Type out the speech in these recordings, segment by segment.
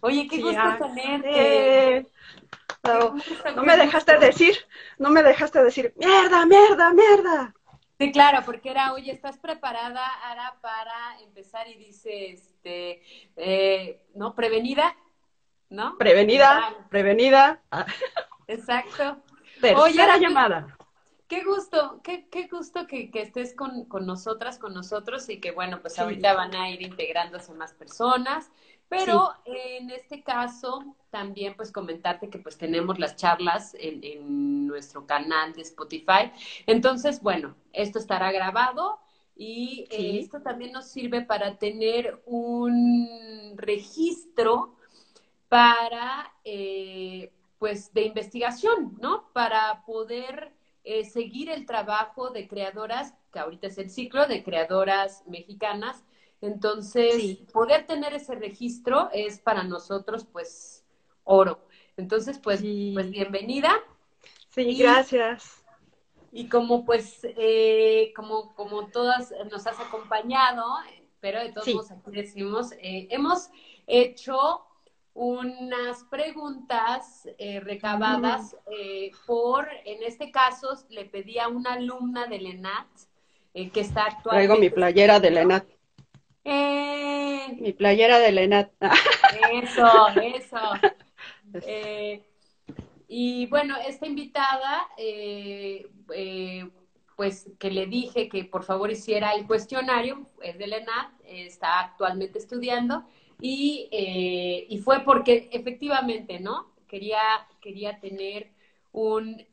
Oye, qué gusto tenerte. no, me dejaste decir, no me dejaste decir, mierda, mierda, mierda. Sí, claro, porque era, oye, ¿estás preparada, Ara, para empezar? Y dice, este, eh, ¿no? ¿Prevenida? ¿No? Prevenida, prevenida. Exacto. Tercera llamada. Qué gusto, qué, qué gusto que, estés con, nosotras, con nosotros y que bueno, pues ahorita van a ir integrándose más personas. Pero en este caso, también pues comentarte que pues tenemos las charlas en, nuestro canal de Spotify. Entonces, bueno, esto estará grabado y eh, esto también nos sirve para tener un registro para, eh, pues, de investigación, ¿no? Para poder eh, seguir el trabajo de creadoras, que ahorita es el ciclo de creadoras mexicanas. Entonces, poder tener ese registro es para nosotros, pues, oro. Entonces, pues, pues bienvenida. Sí, gracias. Y como pues, eh, como, como todas nos has acompañado, pero de todos modos aquí decimos, eh, hemos hecho unas preguntas eh, recabadas eh, por, en este caso, le pedí a una alumna de Lenat eh, que está actualmente... Traigo mi playera de Lenat. Mi playera de Lenat. Eso, eso. y bueno, esta invitada, pues que le dije que por favor hiciera el cuestionario, es de Lenat, está actualmente estudiando y, eh, y fue porque efectivamente, ¿no? Quería, quería tener un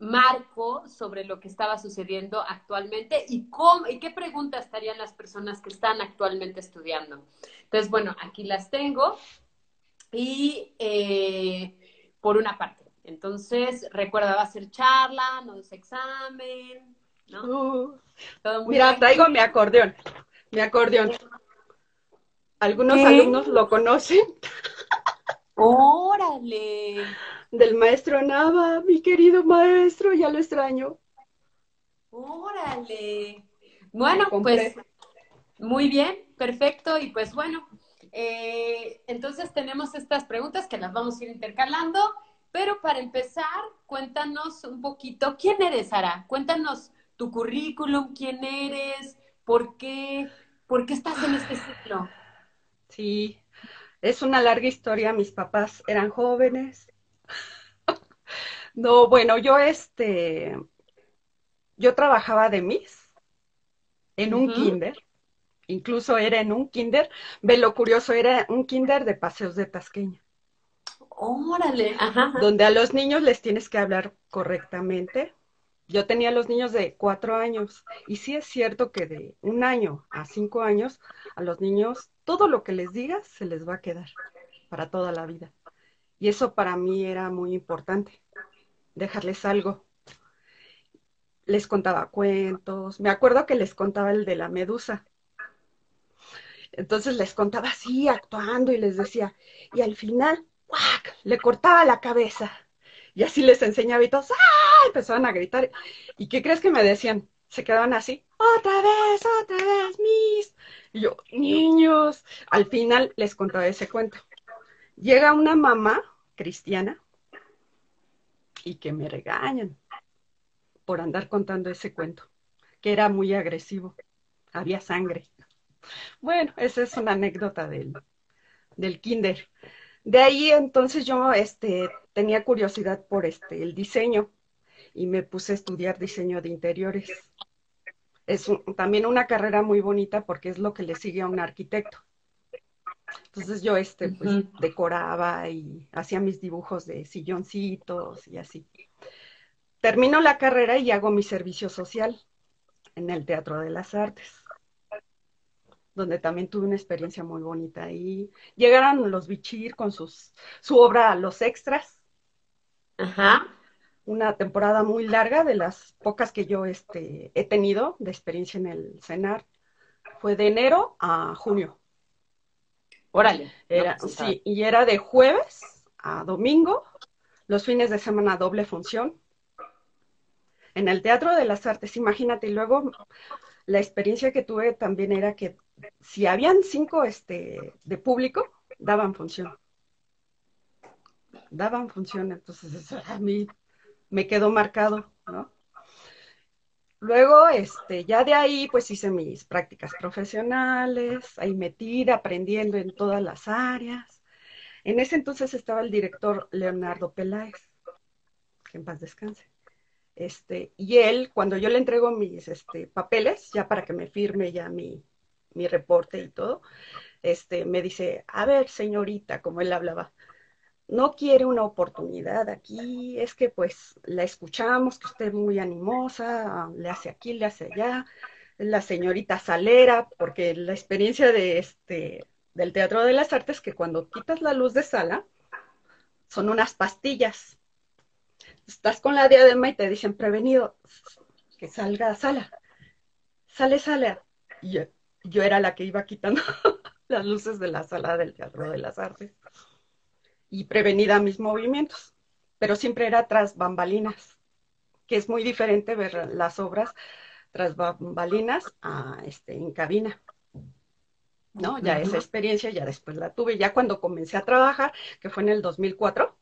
marco sobre lo que estaba sucediendo actualmente y, cómo, y qué preguntas estarían las personas que están actualmente estudiando. Entonces, bueno, aquí las tengo y eh, por una parte. Entonces, recuerda, va a ser charla, no es examen, ¿no? Uh, mira, traigo mi acordeón, mi acordeón. Algunos alumnos lo conocen. Órale. Del maestro Nava, mi querido maestro, ya lo extraño. Órale. Bueno, pues muy bien, perfecto. Y pues bueno, eh, entonces tenemos estas preguntas que las vamos a ir intercalando. Pero para empezar, cuéntanos un poquito, ¿quién eres, Sara? Cuéntanos tu currículum, quién eres, por qué, por qué estás en este ciclo. Sí, es una larga historia. Mis papás eran jóvenes. no, bueno, yo este, yo trabajaba de Miss en un kinder. Incluso era en un kinder. Ve lo curioso, era un kinder de paseos de Tasqueña. Órale, Donde a los niños les tienes que hablar correctamente. Yo tenía los niños de cuatro años y sí es cierto que de un año a cinco años a los niños todo lo que les digas se les va a quedar para toda la vida. Y eso para mí era muy importante, dejarles algo. Les contaba cuentos, me acuerdo que les contaba el de la medusa. Entonces les contaba así, actuando, y les decía, y al final, ¡guac! le cortaba la cabeza. Y así les enseñaba y todos, ¡ah! Empezaban a gritar. ¿Y qué crees que me decían? Se quedaban así, otra vez, otra vez, Miss. Y yo, niños, al final les contaba ese cuento. Llega una mamá cristiana y que me regañan por andar contando ese cuento, que era muy agresivo, había sangre. Bueno, esa es una anécdota del, del kinder. De ahí entonces yo este, tenía curiosidad por este, el diseño y me puse a estudiar diseño de interiores es también una carrera muy bonita porque es lo que le sigue a un arquitecto. Entonces yo este, pues, decoraba y hacía mis dibujos de silloncitos y así. Termino la carrera y hago mi servicio social en el Teatro de las Artes, donde también tuve una experiencia muy bonita. Y llegaron los Bichir con sus, su obra Los Extras. Ajá una temporada muy larga, de las pocas que yo este, he tenido de experiencia en el CENAR. Fue de enero a junio. Órale. Era, pues, sí, y era de jueves a domingo, los fines de semana doble función. En el Teatro de las Artes, imagínate, y luego la experiencia que tuve también era que si habían cinco este, de público, daban función. daban función, entonces a mí me quedó marcado, ¿no? Luego, este, ya de ahí, pues hice mis prácticas profesionales, ahí metida, aprendiendo en todas las áreas. En ese entonces estaba el director Leonardo Peláez, que en paz descanse. Este, y él, cuando yo le entrego mis este, papeles, ya para que me firme ya mi, mi reporte y todo, este, me dice, a ver, señorita, como él hablaba, no quiere una oportunidad aquí, es que pues la escuchamos, que usted es muy animosa, le hace aquí, le hace allá, la señorita Salera, porque la experiencia de este, del Teatro de las Artes, que cuando quitas la luz de sala, son unas pastillas. Estás con la diadema y te dicen, prevenido, que salga a sala. Sale, sala. Y yo, yo era la que iba quitando las luces de la sala del Teatro de las Artes y prevenida mis movimientos, pero siempre era tras bambalinas, que es muy diferente ver las obras tras bambalinas a, este, en cabina. ¿no? Ya esa experiencia ya después la tuve, ya cuando comencé a trabajar, que fue en el 2004,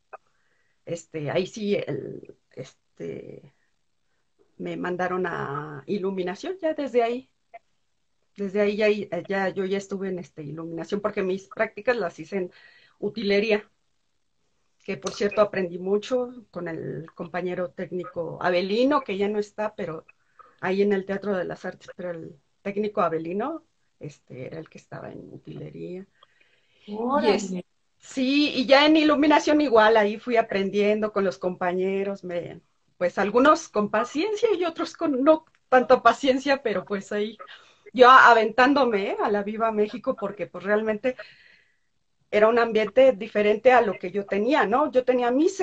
este, ahí sí, el, este, me mandaron a iluminación, ya desde ahí, desde ahí ya, ya, yo ya estuve en este, iluminación, porque mis prácticas las hice en utilería, que por cierto aprendí mucho con el compañero técnico Abelino, que ya no está, pero ahí en el Teatro de las Artes, pero el técnico Abelino este, era el que estaba en utilería. sí, y ya en iluminación igual, ahí fui aprendiendo con los compañeros, me, pues algunos con paciencia y otros con no tanto paciencia, pero pues ahí yo aventándome a la Viva México porque pues realmente era un ambiente diferente a lo que yo tenía, ¿no? Yo tenía mis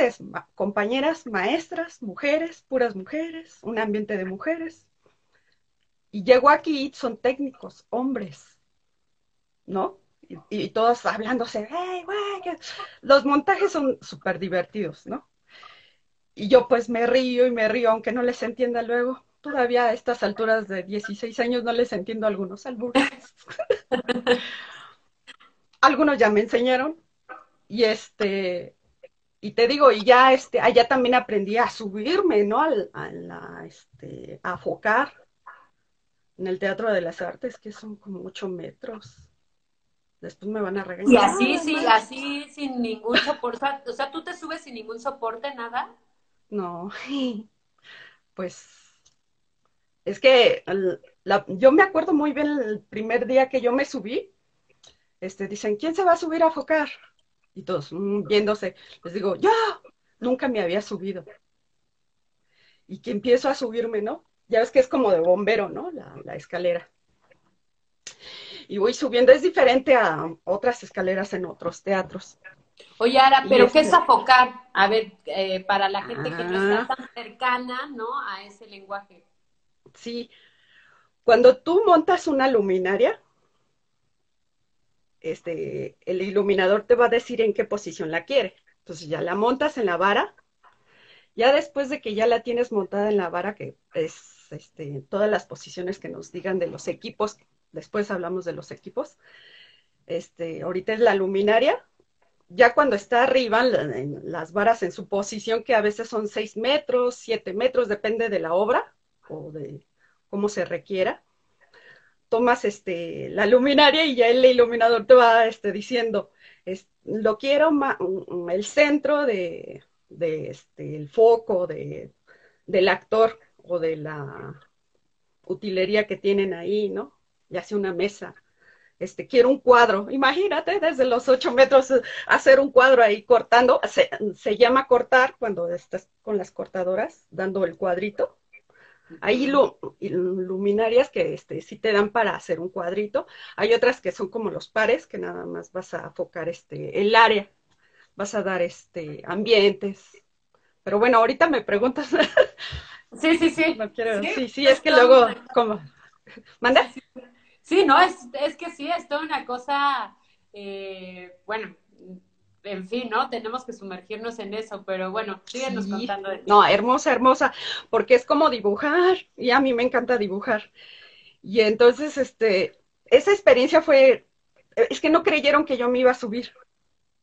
compañeras maestras, mujeres, puras mujeres, un ambiente de mujeres. Y llego aquí, son técnicos, hombres, ¿no? Y, todos hablándose, hey, güey, los montajes son súper divertidos, ¿no? Y yo pues me río y me río, aunque no les entienda luego. Todavía a estas alturas de 16 años no les entiendo algunos albures. algunos ya me enseñaron y este, y te digo, y ya este, allá también aprendí a subirme, ¿no? a, la, este, a focar en el Teatro de las Artes, que son como ocho metros. Después me van a regañar. Y así, sí, así, sin ningún soporte. O sea, ¿tú te subes sin ningún soporte, nada? No, pues es que yo me acuerdo muy bien el primer día que yo me subí, este, dicen, ¿quién se va a subir a focar? Y todos mm, viéndose, les digo, yo nunca me había subido. Y que empiezo a subirme, ¿no? Ya ves que es como de bombero, ¿no? La, escalera. Y voy subiendo, es diferente a otras escaleras en otros teatros. Oye, Ara, pero ¿qué es afocar? A ver, eh, para la gente que no está ah. tan cercana, ¿no? A ese lenguaje. Sí. Cuando tú montas una luminaria, este, el iluminador te va a decir en qué posición la quiere. Entonces ya la montas en la vara. Ya después de que ya la tienes montada en la vara, que es este, todas las posiciones que nos digan de los equipos, después hablamos de los equipos. Este, ahorita es la luminaria. Ya cuando está arriba, las varas en su posición, que a veces son 6 metros, 7 metros, depende de la obra o de cómo se requiera tomas este, la luminaria y ya el iluminador te va este, diciendo, lo quiero el centro de, este, el foco de, del actor o de la utilería que tienen ahí, ¿no? Ya sea una mesa. Este, quiero un cuadro. Imagínate desde los ocho metros hacer un cuadro ahí cortando. Se, se llama cortar cuando estás con las cortadoras dando el cuadrito. Hay luminarias que este, sí te dan para hacer un cuadrito. Hay otras que son como los pares, que nada más vas a enfocar este, el área, vas a dar este, ambientes. Pero bueno, ahorita me preguntas. Sí, sí, sí. sí, sí, es que luego, ¿cómo? ¿Manda? Sí, no, es, es que sí, es toda una cosa, eh, bueno, en fin, ¿no? Tenemos que sumergirnos en eso, pero bueno, síguenos contando de No, hermosa, hermosa, porque es como dibujar, y a mí me encanta dibujar. Y entonces, este, esa experiencia fue, es que no creyeron que yo me iba a subir.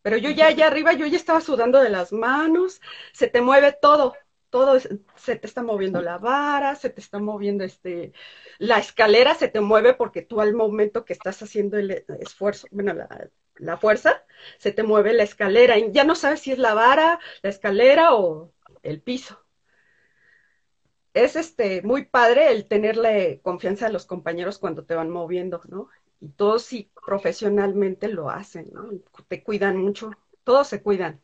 Pero yo ya allá arriba, yo ya estaba sudando de las manos, se te mueve todo, todo, se te está moviendo la vara, se te está moviendo este, la escalera se te mueve porque tú al momento que estás haciendo el esfuerzo, bueno, la, la fuerza, se te mueve la escalera y ya no sabes si es la vara, la escalera o el piso. Es este muy padre el tenerle confianza a los compañeros cuando te van moviendo, ¿no? Y todos sí profesionalmente lo hacen, ¿no? Te cuidan mucho, todos se cuidan.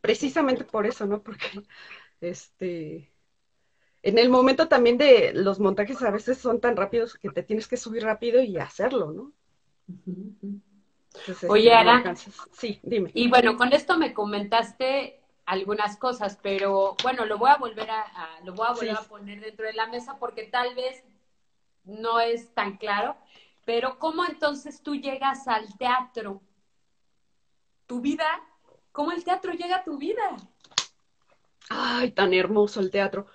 Precisamente por eso, ¿no? Porque este en el momento también de los montajes a veces son tan rápidos que te tienes que subir rápido y hacerlo, ¿no? Oye, Ara. Sí, dime. Y bueno, con esto me comentaste algunas cosas, pero bueno, lo voy a volver a, lo voy a volver a poner dentro de la mesa porque tal vez no es tan claro, pero ¿cómo entonces tú llegas al teatro? Tu vida, ¿cómo el teatro llega a tu vida? Ay, tan hermoso el teatro.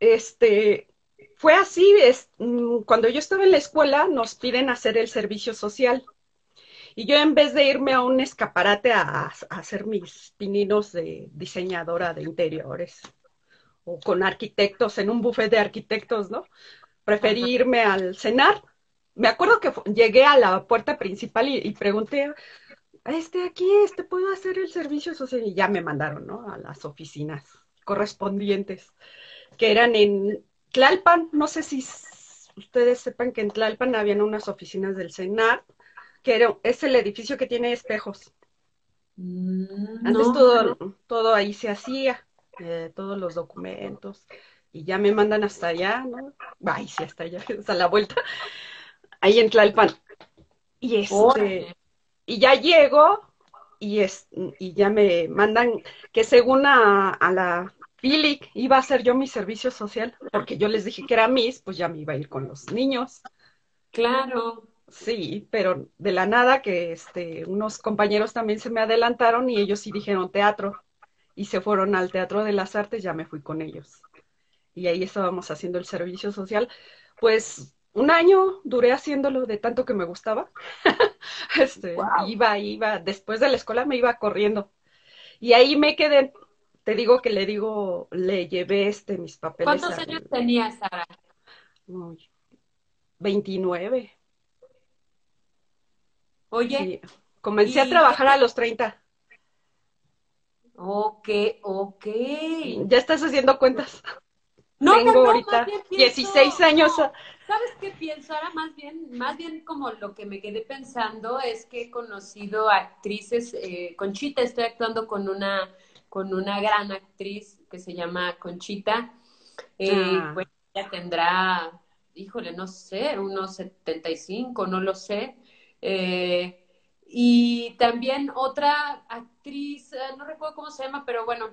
Este, fue así, es, mm, cuando yo estaba en la escuela nos piden hacer el servicio social. Y yo en vez de irme a un escaparate a, hacer mis pininos de diseñadora de interiores o con arquitectos en un buffet de arquitectos, ¿no? Preferí irme al cenar. Me acuerdo que llegué a la puerta principal y, pregunté, este aquí, este, ¿puedo hacer el servicio social? Y ya me mandaron, ¿no? A las oficinas correspondientes, que eran en Tlalpan. No sé si ustedes sepan que en Tlalpan habían unas oficinas del CENAR que es el edificio que tiene espejos. Mm, Antes todo, todo ahí se hacía, eh, todos los documentos, y ya me mandan hasta allá, ¿no? Ay, sí, hasta allá, hasta la vuelta, ahí en Tlalpan. Y este, y ya llego, y, es, y ya me mandan que según a, a la Philip iba a hacer yo mi servicio social, porque yo les dije que era Miss, pues ya me iba a ir con los niños. Claro. Sí, pero de la nada que este, unos compañeros también se me adelantaron y ellos sí dijeron teatro y se fueron al Teatro de las Artes, ya me fui con ellos. Y ahí estábamos haciendo el servicio social. Pues un año duré haciéndolo de tanto que me gustaba. este, Iba, iba, después de la escuela me iba corriendo. Y ahí me quedé, te digo que le digo, le llevé este mis papeles. ¿Cuántos años tenías, Sara? Uy, 29. Oye. Comencé a trabajar a los 30. Ok, ok. Ya estás haciendo cuentas. No, Tengo no, ahorita 16 años. ¿Sabes qué pienso? Ahora más bien, más bien como lo que me quedé pensando es que he conocido actrices, eh, Conchita, estoy actuando con una, con una gran actriz que se llama Conchita. Eh, ah. Pues ella tendrá, híjole, no sé, unos 75, no lo sé. Eh, y también otra actriz, eh, no recuerdo cómo se llama, pero bueno,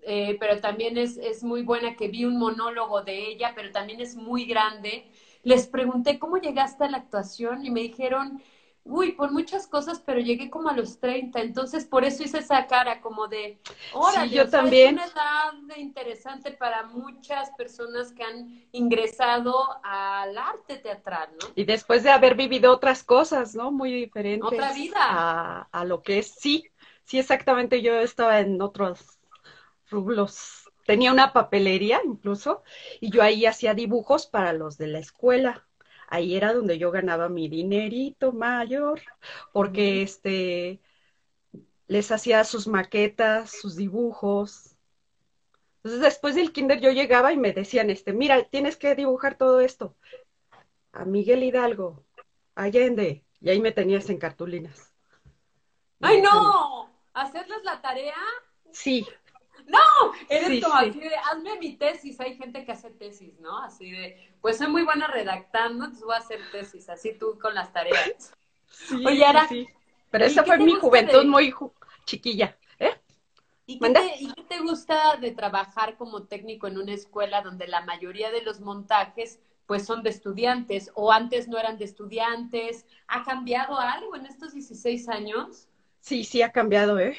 eh, pero también es, es muy buena que vi un monólogo de ella, pero también es muy grande. Les pregunté cómo llegaste a la actuación y me dijeron, uy, por muchas cosas, pero llegué como a los 30, entonces por eso hice esa cara como de, órale, sí, yo también. es una edad interesante para muchas personas que han ingresado al arte teatral, ¿no? Y después de haber vivido otras cosas, ¿no? Muy diferentes. Otra vida. A, a lo que es, sí, sí, exactamente, yo estaba en otros rublos. Tenía una papelería incluso, y yo ahí hacía dibujos para los de la escuela ahí era donde yo ganaba mi dinerito mayor, porque este les hacía sus maquetas, sus dibujos. Entonces después del kinder yo llegaba y me decían, este, mira, tienes que dibujar todo esto. A Miguel Hidalgo, Allende, y ahí me tenías en cartulinas. ¡Ay, no! ¿Hacerles la tarea? Sí, no, eres como así de, hazme mi tesis. Hay gente que hace tesis, ¿no? Así de, pues soy muy buena redactando, entonces voy a hacer tesis, así tú con las tareas. Sí, Oye, ahora, sí. Pero esa fue mi juventud muy chiquilla. ¿eh? ¿Y qué, te, ¿Y qué te gusta de trabajar como técnico en una escuela donde la mayoría de los montajes pues son de estudiantes o antes no eran de estudiantes? ¿Ha cambiado algo en estos 16 años? Sí, sí ha cambiado, ¿eh?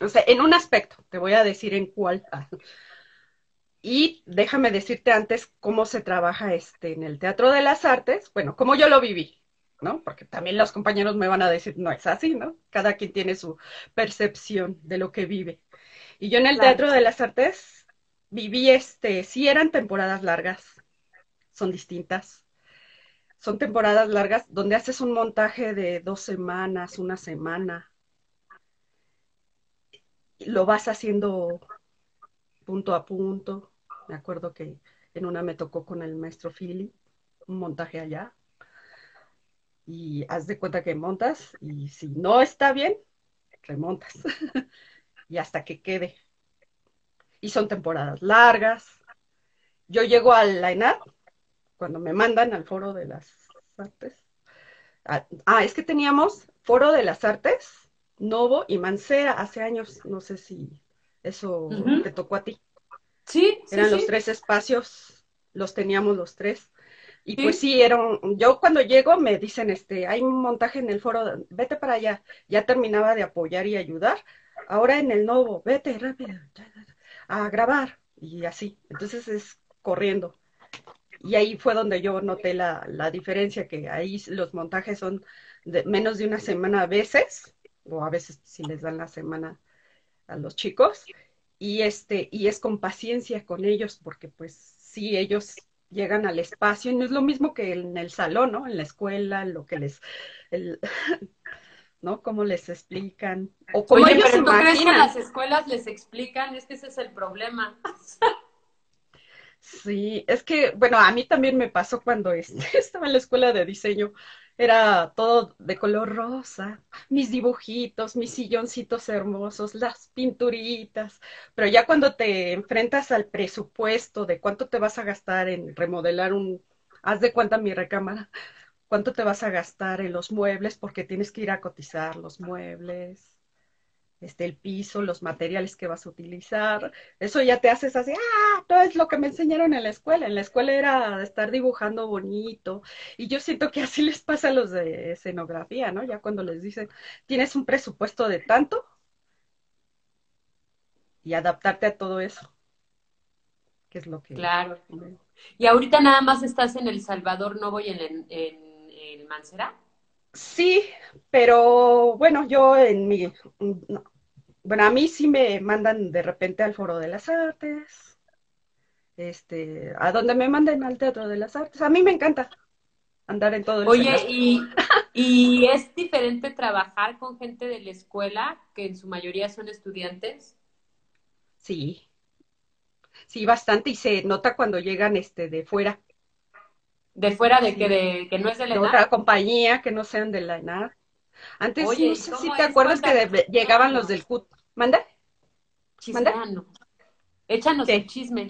O sea, en un aspecto, te voy a decir en cuál. Y déjame decirte antes cómo se trabaja este en el Teatro de las Artes, bueno, cómo yo lo viví. ¿no? Porque también los compañeros me van a decir, no es así, ¿no? Cada quien tiene su percepción de lo que vive. Y yo en el Teatro de las Artes viví, este, sí eran temporadas largas, son distintas. Son temporadas largas donde haces un montaje de dos semanas, una semana. Lo vas haciendo punto a punto. Me acuerdo que en una me tocó con el maestro Philly, un montaje allá y haz de cuenta que montas y si no está bien, remontas y hasta que quede. Y son temporadas largas. Yo llego a la cuando me mandan al foro de las artes. Ah, ah, es que teníamos foro de las artes, Novo y Mancera hace años, no sé si eso te tocó a ti. Sí, Eran los tres espacios, los teníamos los tres. Y pues sí, era yo cuando llego me dicen, este, hay un montaje en el foro, vete para allá. Ya terminaba de apoyar y ayudar. Ahora en el nuevo, vete rápido a grabar y así. Entonces es corriendo. Y ahí fue donde yo noté la, la diferencia, que ahí los montajes son de menos de una semana a veces, o a veces si les dan la semana a los chicos, y este, y es con paciencia con ellos, porque pues sí, ellos llegan al espacio y no es lo mismo que en el salón, ¿no? En la escuela, lo que les, ¿no? Cómo les explican. O cómo ellos pero ¿tú crees que las escuelas les explican? Es que ese es el problema. Sí, es que, bueno, a mí también me pasó cuando estaba en la escuela de diseño era todo de color rosa, mis dibujitos, mis silloncitos hermosos, las pinturitas, pero ya cuando te enfrentas al presupuesto de cuánto te vas a gastar en remodelar un, haz de cuenta mi recámara, cuánto te vas a gastar en los muebles, porque tienes que ir a cotizar los muebles, este, el piso, los materiales que vas a utilizar. Eso ya te haces así, ah, todo es lo que me enseñaron en la escuela. En la escuela era estar dibujando bonito. Y yo siento que así les pasa a los de escenografía, ¿no? Ya cuando les dicen, tienes un presupuesto de tanto y adaptarte a todo eso. Que es lo que... Claro. ¿Y ahorita nada más estás en El Salvador, no voy en, en, en, en Mancera? Sí, pero bueno, yo en mi, bueno, a mí sí me mandan de repente al Foro de las Artes, este, a donde me manden al Teatro de las Artes. A mí me encanta andar en todo el Oye, y, y es diferente trabajar con gente de la escuela, que en su mayoría son estudiantes. Sí, sí, bastante, y se nota cuando llegan este de fuera. ¿De fuera de que, de, que no es de la de otra compañía que no sean de la ENAR. Antes no sé si te acuerdas que llegaban los del CUT. ¿Manda? Chismeano. Échanos el chisme.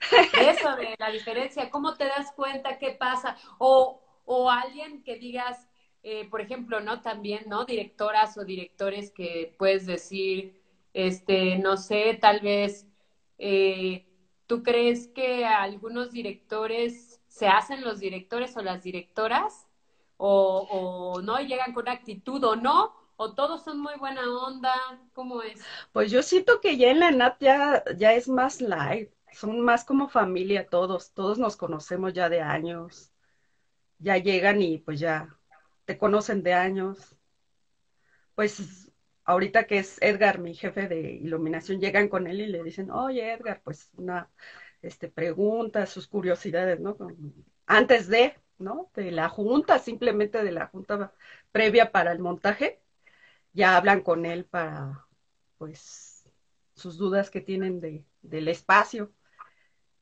Eso de la diferencia, ¿cómo te das cuenta qué pasa? O, o alguien que digas, eh, por ejemplo, ¿no? También, ¿no? Directoras o directores que puedes decir, este, no sé, tal vez, eh, ¿tú crees que algunos directores se hacen los directores o las directoras, o, no llegan con actitud o no, o todos son muy buena onda, ¿cómo es? Pues yo siento que ya en la NAT ya, ya es más light, son más como familia todos, todos nos conocemos ya de años, ya llegan y pues ya te conocen de años. Pues ahorita que es Edgar, mi jefe de iluminación, llegan con él y le dicen, oye Edgar, pues una este, preguntas, sus curiosidades, ¿no? Antes de, ¿no? De la junta, simplemente de la junta previa para el montaje, ya hablan con él para, pues, sus dudas que tienen de, del espacio.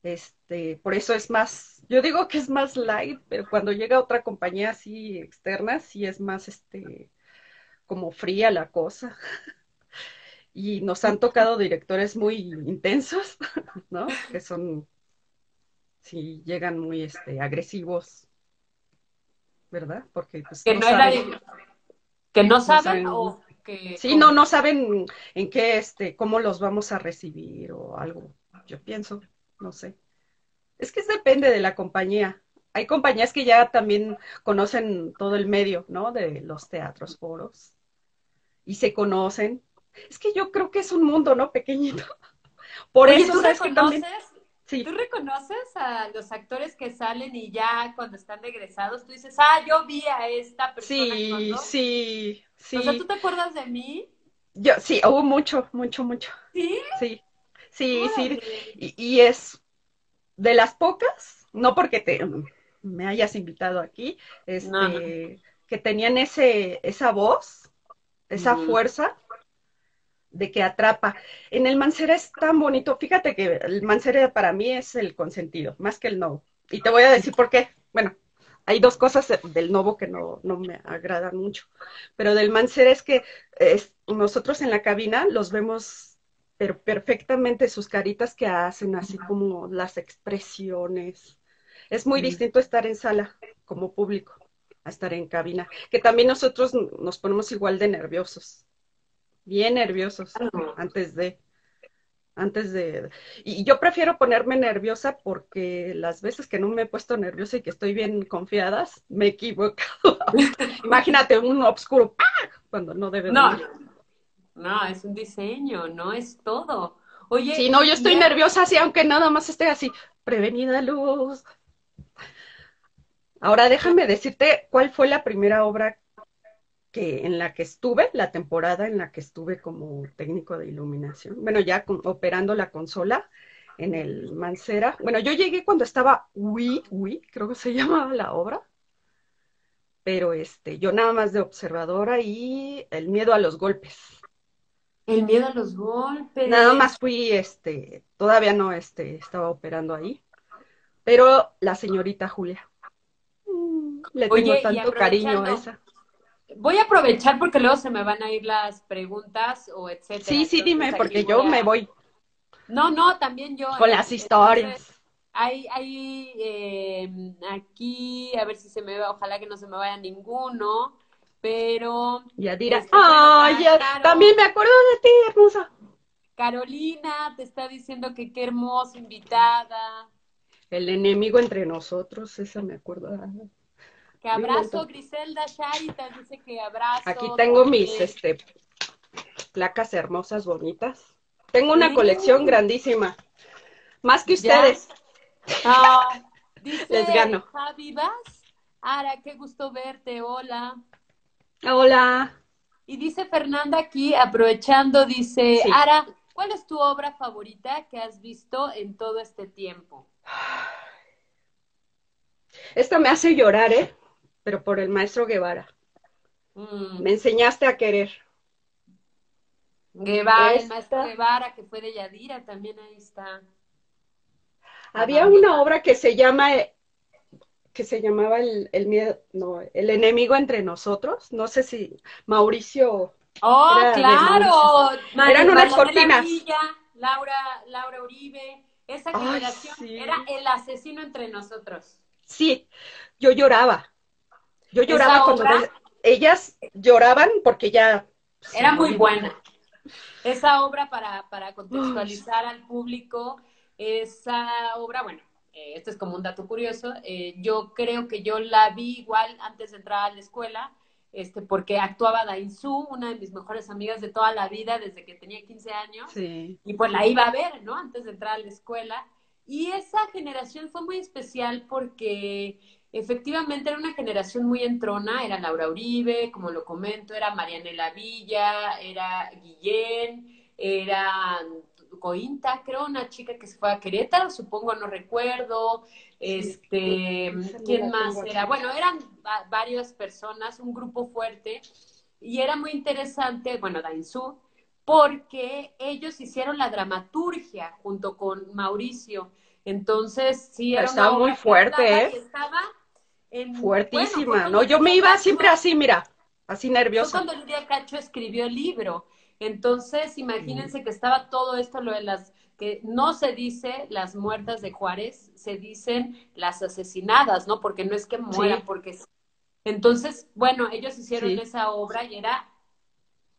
Este, por eso es más, yo digo que es más light, pero cuando llega otra compañía así externa, sí es más, este, como fría la cosa. y nos han tocado directores muy intensos, ¿no? Que son, sí, llegan muy este, agresivos, ¿verdad? Porque pues, que no, saben, que no saben, o que sí, no, no saben en qué, este, cómo los vamos a recibir o algo. Yo pienso, no sé. Es que depende de la compañía. Hay compañías que ya también conocen todo el medio, ¿no? De los teatros, foros. Y se conocen es que yo creo que es un mundo, ¿no? Pequeñito. Por eso, ¿tú ¿sabes conoces? Sí. ¿Tú reconoces a los actores que salen y ya cuando están egresados tú dices, ah, yo vi a esta persona Sí, actuando"? sí, sí. O sea, ¿tú te acuerdas de mí? Yo, sí, hubo mucho, mucho, mucho. Sí. Sí, sí, sí. Y, y es de las pocas, no porque te me hayas invitado aquí, este, No, no. que tenían ese, esa voz, esa fuerza de que atrapa. En el Mancera es tan bonito, fíjate que el Mancera para mí es el consentido, más que el Novo. Y te voy a decir por qué. Bueno, hay dos cosas de- del Novo que no, no me agradan mucho, pero del Mancera es que es- nosotros en la cabina los vemos pero perfectamente sus caritas que hacen, así como las expresiones. Es muy Mm. distinto estar en sala como público a estar en cabina, que también nosotros nos ponemos igual de nerviosos, bien nerviosos Claro. antes de, antes de, y yo prefiero ponerme nerviosa porque las veces que no me he puesto nerviosa y que estoy bien confiadas, me he equivocado. Imagínate un obscuro ¡pah! cuando no debe No, venir. no, es un diseño, no es todo. Oye, Sí, no, yo estoy ya- nerviosa así, aunque nada más esté así, prevenida luz. Ahora déjame decirte cuál fue la primera obra que en la que estuve, la temporada en la que estuve como técnico de iluminación. Bueno, ya con- operando la consola en el Mancera. Bueno, yo llegué cuando estaba Wii, Wii, creo que se llamaba la obra. Pero este, yo nada más de observadora y el miedo a los golpes. El miedo a los golpes. Nada más fui, este, todavía no, este, estaba operando ahí. Pero la señorita Julia. Mm, Le tengo tanto cariño a esa. Voy a aprovechar porque luego se me van a ir las preguntas o etcétera. Sí, sí, Entonces, dime, porque yo a- me voy No, no, también yo. con las Entonces, historias. Hay, hay eh, aquí, a ver si se me va, ojalá que no se me vaya ninguno, pero Yadira. Este, bueno, Ay, ya, también me acuerdo de ti, hermosa. Carolina te está diciendo que qué hermosa invitada. El enemigo entre nosotros, esa me acuerdo. Que abrazo. Griselda Charitas dice que abrazo. Aquí tengo mis, este, placas hermosas, bonitas. Tengo una Sí. colección grandísima. Más que ustedes. Ah, dice Les gano. Javi Vaz, Ara, qué gusto verte, hola. Hola. Y dice Fernanda aquí, aprovechando, dice, Sí. Ara, ¿cuál es tu obra favorita que has visto en todo este tiempo? Esta me hace llorar, ¿eh? Pero por el maestro Guevara. Mm, Me enseñaste a querer. Guevara, el maestro Guevara, que fue de Yadira, también ahí está. Había Ajá. una obra que se llama, eh, que se llamaba el, el miedo, no, el enemigo entre nosotros. No sé si Mauricio. Oh, claro. Eran unas cortinas. Laura, Laura Uribe, esa Ay, generación sí. era el asesino entre nosotros. Sí, yo lloraba. Yo lloraba cuando obra- ellas lloraban porque ya Era muy buena. Esa obra, para, para contextualizar al público, esa obra, bueno, eh, esto es como un dato curioso, eh, yo creo que yo la vi igual antes de entrar a la escuela, este, porque actuaba Dainzú, una de mis mejores amigas de toda la vida, desde que tenía 15 años, Sí, y pues la iba a ver, ¿no? Antes de entrar a la escuela. Y esa generación fue muy especial porque efectivamente era una generación muy entrona, era Laura Uribe, como lo comento, era Marianela Villa, era Guillén, era Cointa, creo, una chica que se fue a Querétaro, supongo, no recuerdo, este, ¿quién más era? Bueno, eran va- varias personas, un grupo fuerte, y era muy interesante, bueno, Dainzú, porque ellos hicieron la dramaturgia junto con Mauricio. Entonces, sí, era Estaba muy fuerte, ¿eh? estaba fuertísima, bueno, ¿no? Yo me iba Cacho- siempre así, mira, así Fue nerviosa. cuando Lidia Cacho escribió el libro. Entonces, imagínense que estaba todo esto, lo de las que no se dice las muertas de Juárez, se dicen las asesinadas, ¿no? Porque no es que mueran, Sí. porque. Entonces, bueno, ellos hicieron Sí. esa obra y era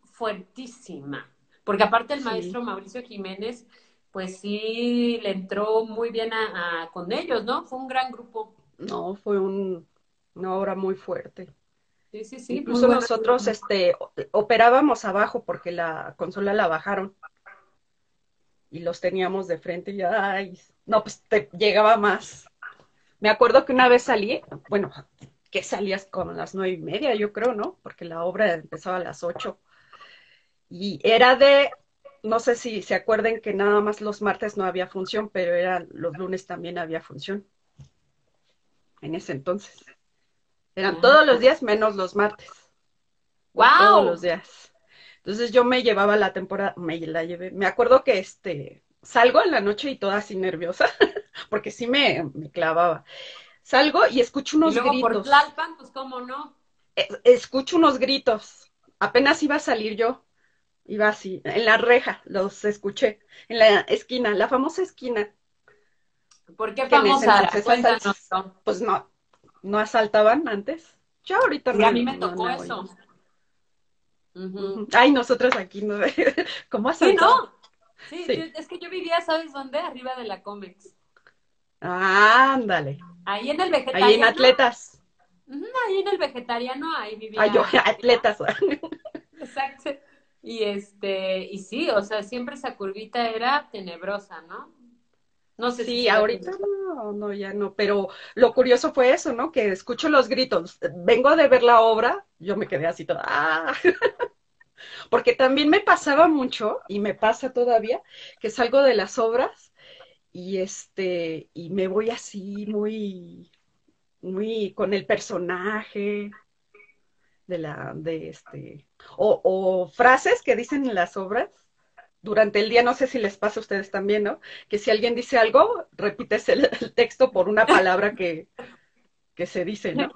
fuertísima. Porque aparte el Sí. maestro Mauricio Jiménez, pues sí le entró muy bien a, a- con ellos, ¿no? Fue un gran grupo. No, fue un- una obra muy fuerte. Sí, sí, sí. Incluso nosotros este, operábamos abajo porque la consola la bajaron y los teníamos de frente y ay, no, pues te llegaba más. Me acuerdo que una vez salí, bueno, que salías a las nueve y media, yo creo, ¿no? Porque la obra empezaba a las ocho. Y era de, no sé si se acuerden que nada más los martes no había función, pero eran los lunes también había función. En ese entonces. Eran Ah. todos los días menos los martes. ¡Guau! Todos los días. Entonces yo me llevaba la temporada, me la llevé. Me acuerdo que este salgo en la noche y toda así nerviosa, porque sí me, me clavaba. Salgo y escucho Y unos por gritos. Tlalpan, pues cómo no. Eh, Escucho unos gritos. Apenas iba a salir yo. Iba así, en la reja, los escuché. En la esquina, la famosa esquina. ¿Por qué famosa? Cuéntanos. Pues no, no asaltaban antes. Yo ahorita Y no. a mí me no, tocó no, eso. Ay, nosotros aquí no. ¿Cómo Sí, asaltaban? ¿no? Sí, Sí. yo- es que yo vivía, ¿sabes dónde? Arriba de la Comex. Ándale. Ahí en el vegetariano. Ahí en atletas. Ahí en el vegetariano, ahí vivía. Ay, yo, atletas. Exacto. Y este, y sí, o sea, siempre esa curvita era tenebrosa, ¿no? No sé si Sí, sigue ahorita no, no, ya no. Pero lo curioso fue eso, ¿no? Que escucho los gritos. Vengo de ver la obra, yo me quedé así toda. ¡ah! Porque también me pasaba mucho, y me pasa todavía, que salgo de las obras y este, y me voy así muy, muy con el personaje de la, de este, o, o frases que dicen en las obras durante el día, no sé si les pasa a ustedes también, ¿no? Que si alguien dice algo, repites el, el texto por una palabra que, que se dice, ¿no?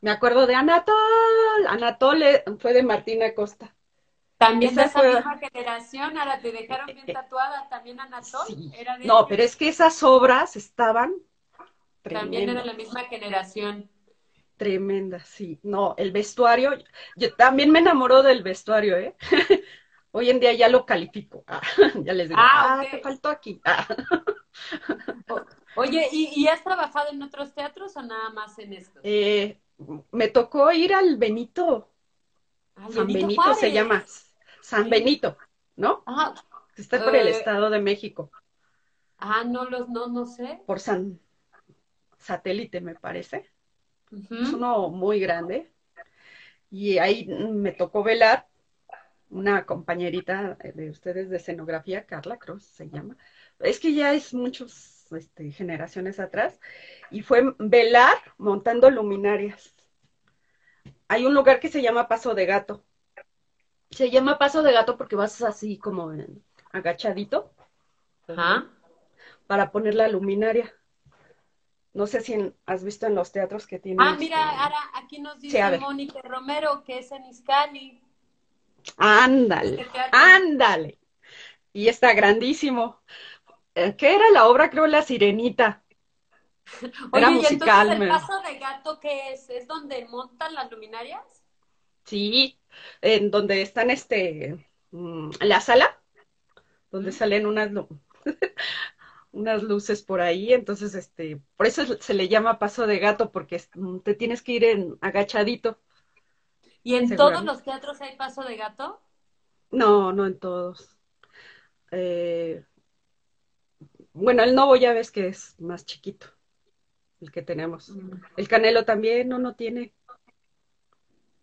Me acuerdo de Anatol, Anatol fue de Martina Costa. También de Esa esa fue- misma generación, ahora te dejaron bien tatuada, también Anatol. Sí. Era de No, pero es que esas obras estaban También era tremendas, la misma generación. tremendas, sí. No, el vestuario, yo también me enamoró del vestuario, ¿eh? Hoy en día ya lo califico. Ah, ya les digo, Ah, ah, te faltó aquí. Ah. Oye, ¿y, y has trabajado en otros teatros o nada más en estos? Eh, me tocó ir al Benito, Ay, San Benito Benito se llama, San. Benito, ¿no? Ah, Está por el Eh, Estado de México, ah, no los, no, no sé. por San Satélite, me parece. Es uno muy grande. Y ahí me tocó velar una compañerita de ustedes de escenografía, Carla Cruz se llama. Es que ya es muchas este, generaciones atrás. Y fue velar montando luminarias. Hay un lugar que se llama Paso de Gato. Se llama Paso de Gato porque vas así como agachadito Ajá. para poner la luminaria. No sé si en- has visto en los teatros que tienen. Ah, este, mira, ahora aquí nos dice. Mónica Romero que es en Iscali. Ándale, ándale. Y está grandísimo. Eh, ¿Qué era la obra? Creo La Sirenita. Era Oye, y musical, entonces el paso de gato, ¿qué es? ¿Es donde montan las luminarias? Sí, en donde están este, mm, la sala, donde salen unas, unas luces por ahí. Entonces, este, por eso se le llama paso de gato, porque mm, te tienes que ir en agachadito. ¿Y en todos los teatros hay paso de gato? No, no en todos. Eh, bueno, el Novo ya ves que es más chiquito, el que tenemos. El Canelo también no, no tiene.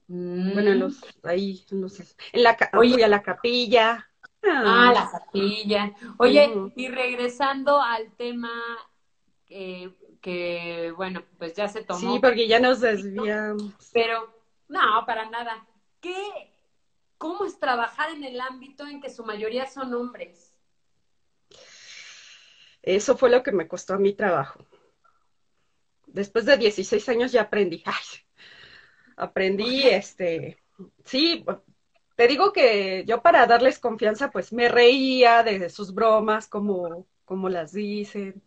Bueno, en Mm. los, ahí, en los, en la, Oye. fui a la capilla. Ah, la capilla. Oye, y regresando al tema que, que, bueno, pues ya se tomó, Sí, porque ya nos desviamos. pero no, para nada. ¿Qué, cómo es trabajar en el ámbito en que su mayoría son hombres? Eso fue lo que me costó a mi trabajo. Después de 16 años ya aprendí. Ay, aprendí, este, sí, te digo que yo para darles confianza, pues me reía de sus bromas, como, como las dicen.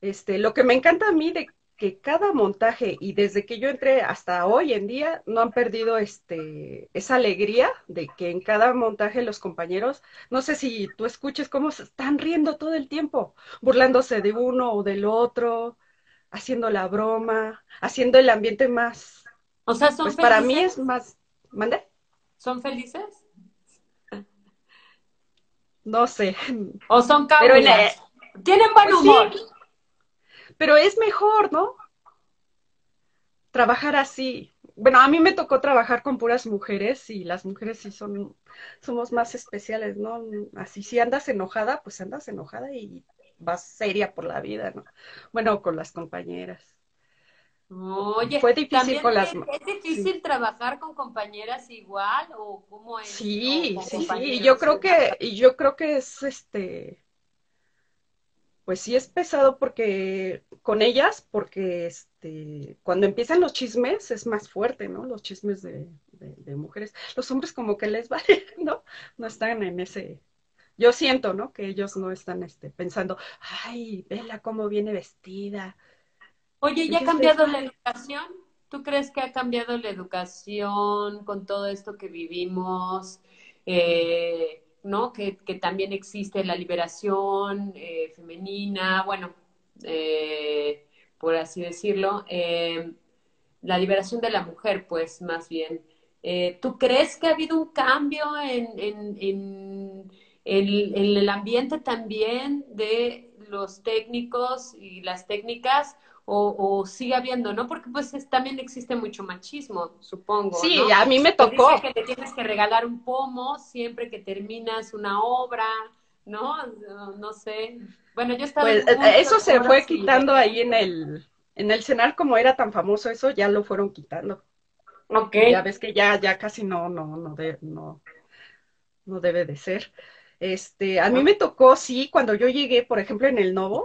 Este, lo que me encanta a mí de que cada montaje, y desde que yo entré hasta hoy en día, no han perdido este, esa alegría de que en cada montaje los compañeros, no sé si tú escuches cómo se están riendo todo el tiempo, burlándose de uno o del otro, haciendo la broma, haciendo el ambiente más, O sea, son pues para mí es más, ¿mande? ¿Son felices? No sé, ¿O son cábulas? Tienen buen Pues humor. sí, pero es mejor, ¿no? Trabajar así. Bueno, a mí me tocó trabajar con puras mujeres y las mujeres sí son, somos más especiales, ¿no? Así, si andas enojada, pues andas enojada y vas seria por la vida, ¿no? Bueno, con las compañeras. Oye, Fue difícil ¿también con las... es, es difícil trabajar con compañeras igual o cómo es? Sí, sí, sí, yo creo que, y yo creo que es este, pues sí es pesado porque con ellas, porque este, cuando empiezan los chismes es más fuerte, ¿no? Los chismes de, de, de mujeres. Los hombres como que les vale, ¿no? No están en ese, yo siento, ¿no? Que ellos no están este, pensando, ay, vela cómo viene vestida. Oye, ¿ya ha les cambiado la educación? ¿Tú crees que ha cambiado la educación con todo esto que vivimos? Eh, ¿no? Que, que también existe la liberación eh, femenina, bueno, eh, por así decirlo, eh, la liberación de la mujer, pues más bien. ¿tú crees que ha habido un cambio en, en el ambiente también de los técnicos y las técnicas? O, o sigue habiendo, ¿no? Porque pues es- también existe mucho machismo, supongo, Sí, ¿no? a mí me Te dice tocó. que le tienes que regalar un pomo siempre que terminas una obra, ¿no? No, no sé. Bueno, yo he estado Pues eh, eso se fue y quitando ahí en el, en el cenar, como era tan famoso eso, ya lo fueron quitando. Ok. Ya ves que ya, ya casi no, no, no, de- no, no debe de ser. Este, a mí me tocó, sí, cuando yo llegué, por ejemplo, en el Novo,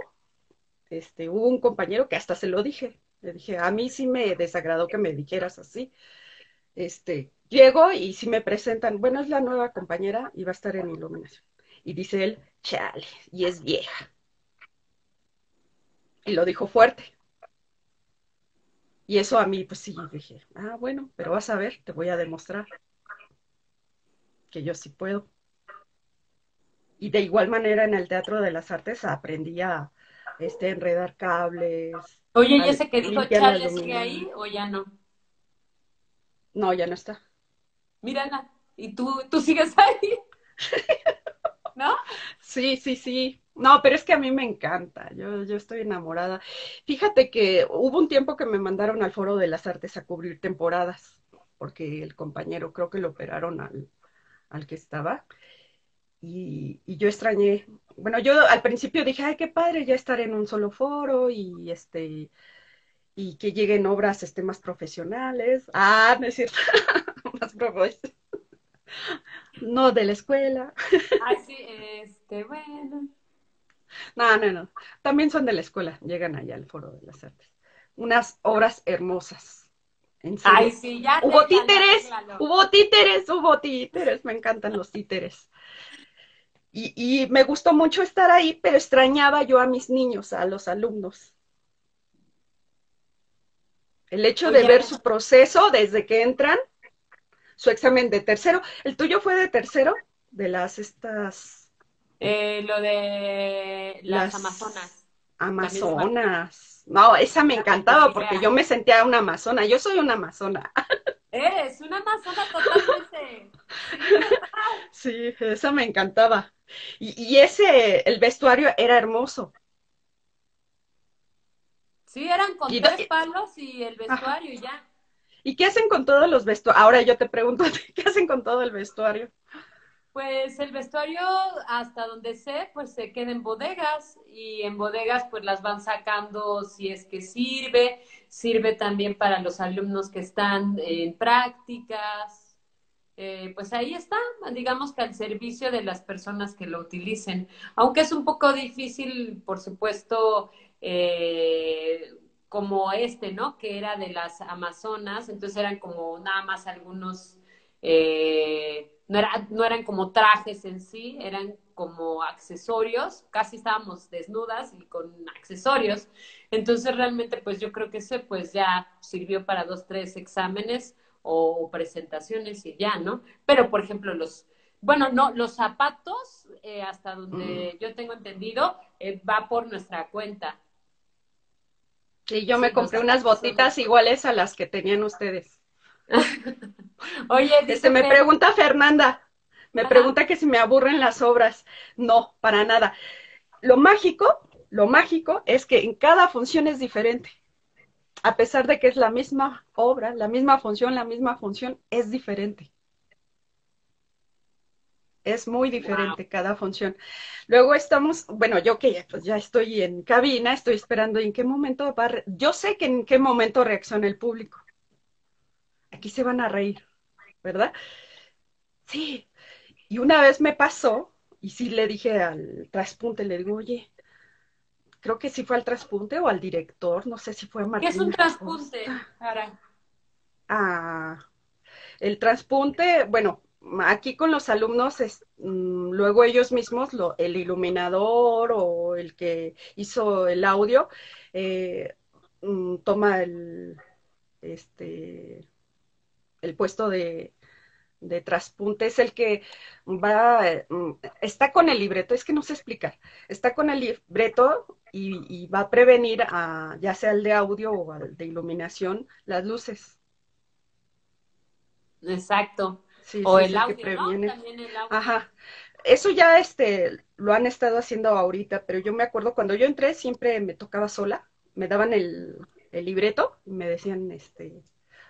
este, hubo un compañero que hasta se lo dije. Le dije, a mí sí me desagradó que me dijeras así. Este, llego y si me presentan, bueno, es la nueva compañera y va a estar en iluminación. Y dice él, chale, y es vieja. Y lo dijo fuerte. Y eso a mí, pues sí, dije, ah, bueno, pero vas a ver, te voy a demostrar que yo sí puedo. Y de igual manera en el Teatro de las Artes aprendí a este, enredar cables, Oye, ¿y ese que dijo Charles sigue luminaria. ahí o ya no? No, ya no está. Mírala. ¿Y tú, tú sigues ahí? ¿No? Sí, sí, sí. No, pero es que a mí me encanta. Yo, yo estoy enamorada. Fíjate que hubo un tiempo que me mandaron al Foro de las Artes a cubrir temporadas, porque el compañero creo que lo operaron al, al que estaba. Y, y yo extrañé. Bueno, yo al principio dije, ay, qué padre ya estar en un solo foro y este y que lleguen obras este, más profesionales. Ah, no es cierto, más profesionales. No de la escuela. Ay, sí, este, bueno. No, no, no. También son de la escuela, llegan allá al Foro de las Artes. Unas obras hermosas. En serio. Ay, sí, ya Hubo títeres, hubo títeres, hubo títeres. Me encantan los títeres. Y, y me gustó mucho estar ahí, pero extrañaba yo a mis niños, a los alumnos. El hecho de Oye, ver su proceso desde que entran, su examen de tercero. ¿El tuyo fue de tercero? De las estas, eh, lo de las las Amazonas. Amazonas. No, esa me encantaba porque yo me sentía una amazona. Yo soy una amazona. Eres una Amazona totalmente. Sí, esa me encantaba. Y, y ese, el vestuario era hermoso. Sí, eran con Y- tres palos y el vestuario y ya. ¿Y qué hacen con todos los vestuarios? Ahora yo te pregunto, ¿qué hacen con todo el vestuario? Pues el vestuario, hasta donde sé, pues se queda en bodegas y en bodegas pues las van sacando si es que sirve, sirve también para los alumnos que están en prácticas, eh, pues ahí está, digamos que al servicio de las personas que lo utilicen, aunque es un poco difícil, por supuesto, eh, como este, ¿no? Que era de las Amazonas, entonces eran como nada más algunos... Eh, no, era, no eran como trajes en sí, eran como accesorios, casi estábamos desnudas y con accesorios. Entonces realmente pues yo creo que ese pues ya sirvió para dos, tres exámenes o, presentaciones y ya, ¿no? Pero por ejemplo los, bueno, no, los zapatos, eh, hasta donde yo tengo entendido, eh, va por nuestra cuenta. Sí, yo Sí, me compré unas son botitas iguales a las que tenían ustedes. Oye, dice Este, me pregunta Fernanda, me Ajá. pregunta que si me aburren las obras. No, para nada. lo mágico, lo mágico es que en cada función es diferente. A pesar de que es la misma obra, la misma función, la misma función, es diferente. Es muy diferente cada función. Luego estamos, bueno, yo que pues ya estoy en cabina, estoy esperando en qué momento va a, yo sé que en qué momento reacciona el público. Aquí se van a reír, ¿verdad? Sí. Y una vez me pasó, y sí le dije al traspunte, le digo, oye, creo que sí fue al traspunte o al director, no sé si fue Martín. ¿Qué es un traspunte, Ah, el traspunte, bueno, aquí con los alumnos, es, mm, luego ellos mismos, lo, el iluminador o el que hizo el audio, eh, mm, toma el, este, el puesto de, de traspunte es el que va, mm, está con el libreto, es que no sé explicar, está con el libreto y, va a prevenir a, ya sea el de audio o el de iluminación, las luces. Exacto. o el, audio, previene. Ajá. Eso ya este, lo han estado haciendo ahorita, pero yo me acuerdo cuando yo entré siempre me tocaba sola, me daban el, el libreto y me decían, este,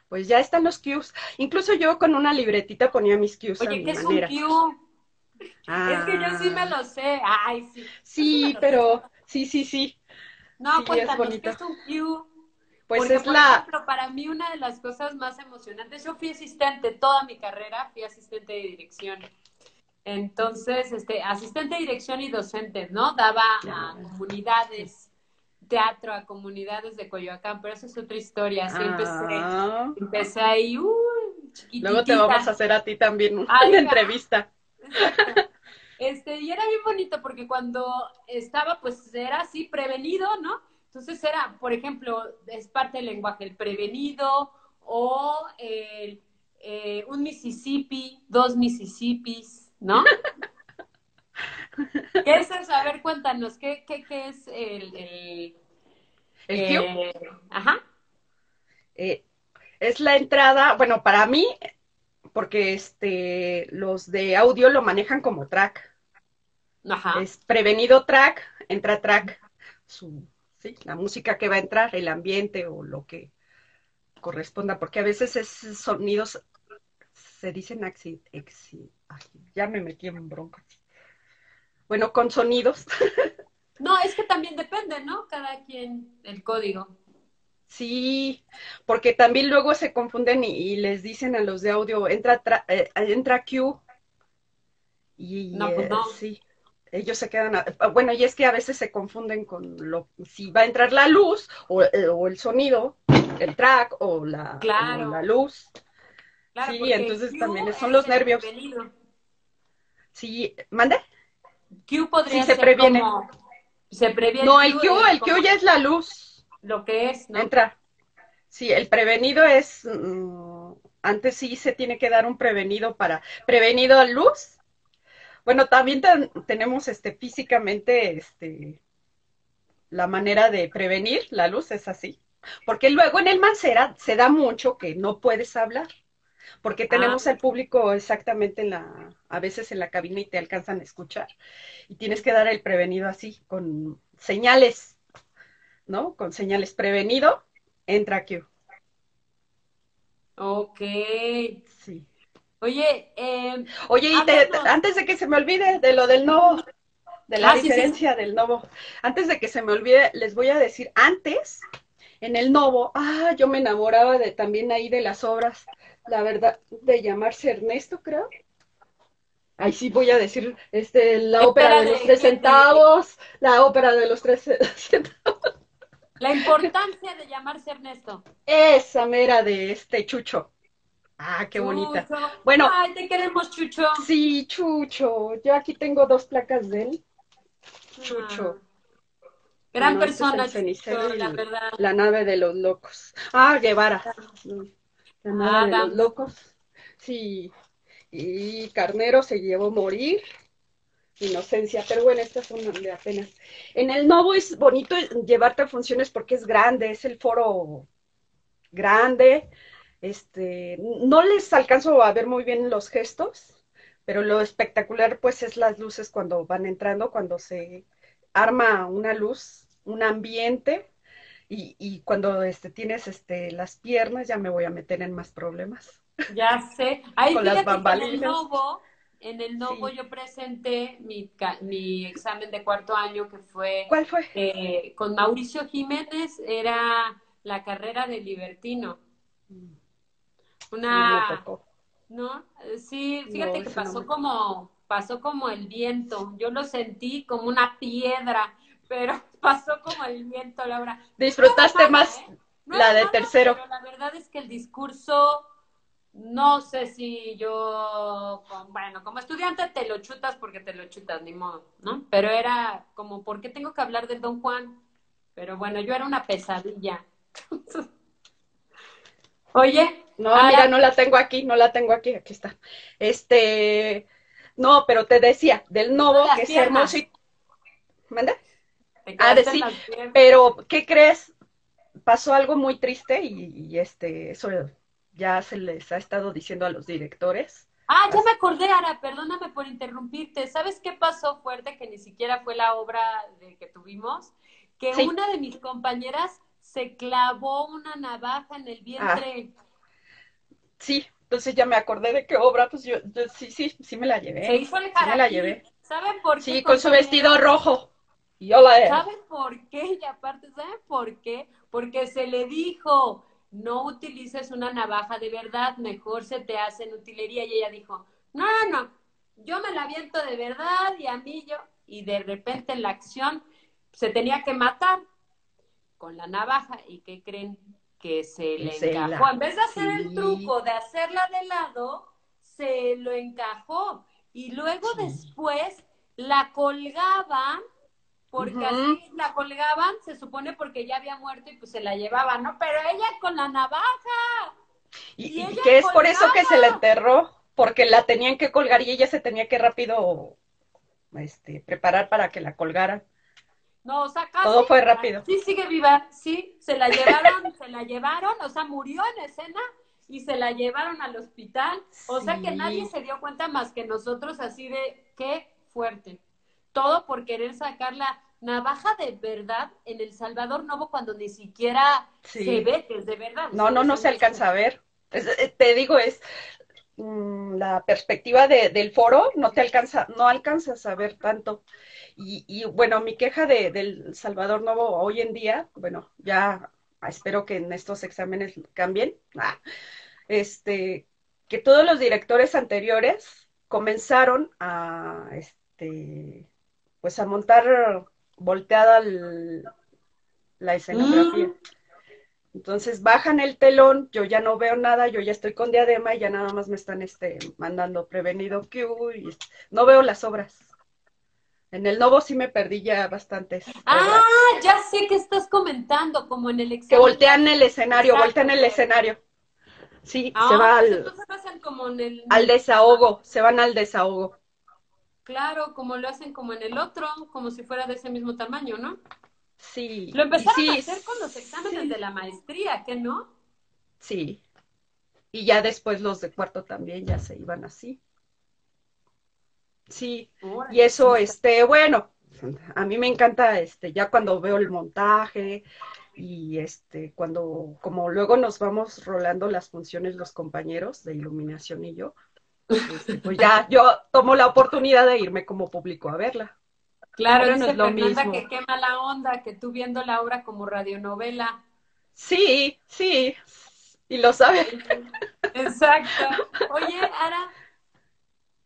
pues ya están los cues. Incluso yo con una libretita ponía mis cues. Oye, ¿qué es un cue? Es que yo sí me lo sé. Ay, sí. Sí, pero sí, sí, sí. No, pues también ¿qué es un cue? Pues es la... ejemplo, para mí una de las cosas más emocionantes, yo fui asistente toda mi carrera, fui asistente de dirección. Entonces, este, asistente de dirección y docente, ¿no? Daba a comunidades teatro a comunidades de Coyoacán, pero eso es otra historia. Así ah. empecé ahí, uy, Luego te vamos a hacer a ti también una, entrevista. Este, y era bien bonito porque cuando estaba, pues era así, prevenido, ¿no? Entonces era, por ejemplo, es parte del lenguaje, el prevenido o el, eh, un Mississippi, dos Mississippis, ¿no? ¿Qué es eso? A ver, cuéntanos, ¿qué, qué, qué es el... ¿El, eh, Ajá. Eh, es la entrada, bueno, para mí, porque este, los de audio lo manejan como track. Ajá. Es prevenido track, entra track, su, ¿sí? la música que va a entrar, el ambiente o lo que corresponda, porque a veces esos sonidos se dicen axi, ya me metí en bronca bueno, con sonidos. No, es que también depende, ¿no? Cada quien el código. Sí, porque también luego se confunden y, les dicen a los de audio, entra, eh, entra Q. Y no, pues no. sí, ellos se quedan, bueno, y es que a veces se confunden con lo, si va a entrar la luz o, eh, el sonido, el track o la, la luz. sí, entonces también son los nervios. Sí, ¿mande? Q podría se previene. se previene. No, el Q, el Q ya es la luz. Lo que es, ¿no? Entra. Sí, el prevenido es, mm, antes sí se tiene que dar un prevenido para, prevenido a luz. Bueno, también tenemos este físicamente este la manera de prevenir la luz es así. Porque luego en el Mancera se da mucho que no puedes hablar porque ah. tenemos al público exactamente en la, a veces en la cabina y te alcanzan a escuchar. Y tienes que dar el prevenido así, con señales, ¿no? Con señales prevenido, entra Q. Ok. Sí. Oye, eh, Oye, y antes de que se me olvide de lo del novo, de la ah, diferencia del novo, antes de que se me olvide, les voy a decir, antes, en el novo, ah, yo me enamoraba de también ahí de las obras la verdad, de llamarse Ernesto, creo. Ahí sí voy a decir, este, la ópera de, los tres centavos, la ópera de los tres centavos. La importancia de llamarse Ernesto. Esa mera de este Chucho. Ah, qué bonita. Bueno. Ay, te queremos, Chucho. Sí, Chucho. Yo aquí tengo dos placas de él. Chucho. Ah. Gran persona, la verdad. La nave de los locos. Ah, Guevara. La de los locos. Sí. Y Carnero se llevó a morir. Inocencia, pero bueno, estas son de apenas. En el Novo es bonito llevarte a funciones porque es grande, es el foro grande. Este, no les alcanzo a ver muy bien los gestos, pero lo espectacular pues es las luces cuando van entrando, cuando se arma una luz, un ambiente, y, y cuando este, tienes este, las piernas ya me voy a meter en más problemas. Ya sé. Ahí Con las bambalinas. en el Novo, en el Novo yo presenté mi, mi, examen de cuarto año que fue... ¿Cuál fue? Eh, con Mauricio Jiménez, era la carrera de libertino. Una... ¿No? Sí, fíjate que pasó como pasó como el viento. Yo lo sentí como una piedra, pero pasó como el viento, Laura. Disfrutaste más ¿eh? la de tercero. pero la verdad es que el discurso, no sé si yo, bueno, como estudiante te lo chutas porque te lo chutas, ni modo, ¿no? Pero era como, ¿por qué tengo que hablar del Don Juan? Pero bueno, yo era una pesadilla. Oye. No, mira, no la tengo aquí, no la tengo aquí, aquí está. Este, no, pero te decía, del Novo, que es hermoso y... ¿Manda? Ah, de sí, pero ¿qué crees? Pasó algo muy triste y, este, eso ya se les ha estado diciendo a los directores. Ah, ya me acordé, Ara, perdóname por interrumpirte. ¿Sabes qué pasó fuerte que ni siquiera fue la obra de que tuvimos? Que una de mis compañeras se clavó una navaja en el vientre. Ah. Sí, entonces ya me acordé de qué obra, pues yo, sí, sí, sí me la llevé. Se hizo el sí me la llevé. ¿Saben por qué? Sí, con su vestido rojo. Yo la ¿Saben por qué? Y aparte, ¿saben por qué? Porque se le dijo, no utilices una navaja de verdad, mejor se te hace en utilería. Y ella dijo, no, no, no, yo me la aviento de verdad y a mí yo. Y de repente en la acción se tenía que matar con la navaja. ¿Y qué creen? Que se le encajó. En vez de hacer el truco de hacerla de lado, se lo encajó. Y luego después la colgaban porque así la colgaban, se supone porque ya había muerto y pues se la llevaban, ¿no? Pero ella con la navaja. Y, que es por eso que se la enterró, porque la tenían que colgar y ella se tenía que rápido este, preparar para que la colgaran. No, o sea, Todo fue rápido. Sí, sigue viva, sí, se la llevaron, se la llevaron, o sea, murió en escena y se la llevaron al hospital. O sea que nadie se dio cuenta más que nosotros así de qué fuerte todo por querer sacar la navaja de verdad en El Salvador Novo cuando ni siquiera se ve que es de verdad. No, no, no se alcanza a ver. Eh, te digo, es mm, la perspectiva del foro, no te alcanza, no alcanzas a ver tanto. Y, bueno, mi queja de, del Salvador Novo hoy en día, bueno, ya espero que en estos exámenes cambien, ah, este, que todos los directores anteriores comenzaron a, este, pues a montar volteada la escenografía. Mm. Entonces bajan el telón, yo ya no veo nada, yo ya estoy con diadema y ya nada más me están este, mandando prevenido que y no veo las obras. En el Novo sí me perdí ya bastantes. Ah, ya sé que estás comentando, como en el examen. Que voltean el escenario, voltean el escenario. Sí, se va pues al, como en el... al desahogo, se van al desahogo. Claro, como lo hacen como en el otro, como si fuera de ese mismo tamaño, ¿no? Sí. Lo empezaron a hacer con los exámenes de la maestría, ¿qué no? Sí. Y ya después los de cuarto también ya se iban así. Sí. y eso, este, bueno, a mí me encanta, este, ya cuando veo el montaje y este, cuando, como luego nos vamos rolando las funciones los compañeros de iluminación y yo, este, pues ya yo tomo la oportunidad de irme como público a verla. Claro, no es lo mismo. que quema la onda, que tú viendo la obra como radionovela. Sí, sí, y lo sabes. Exacto. Oye, Ara,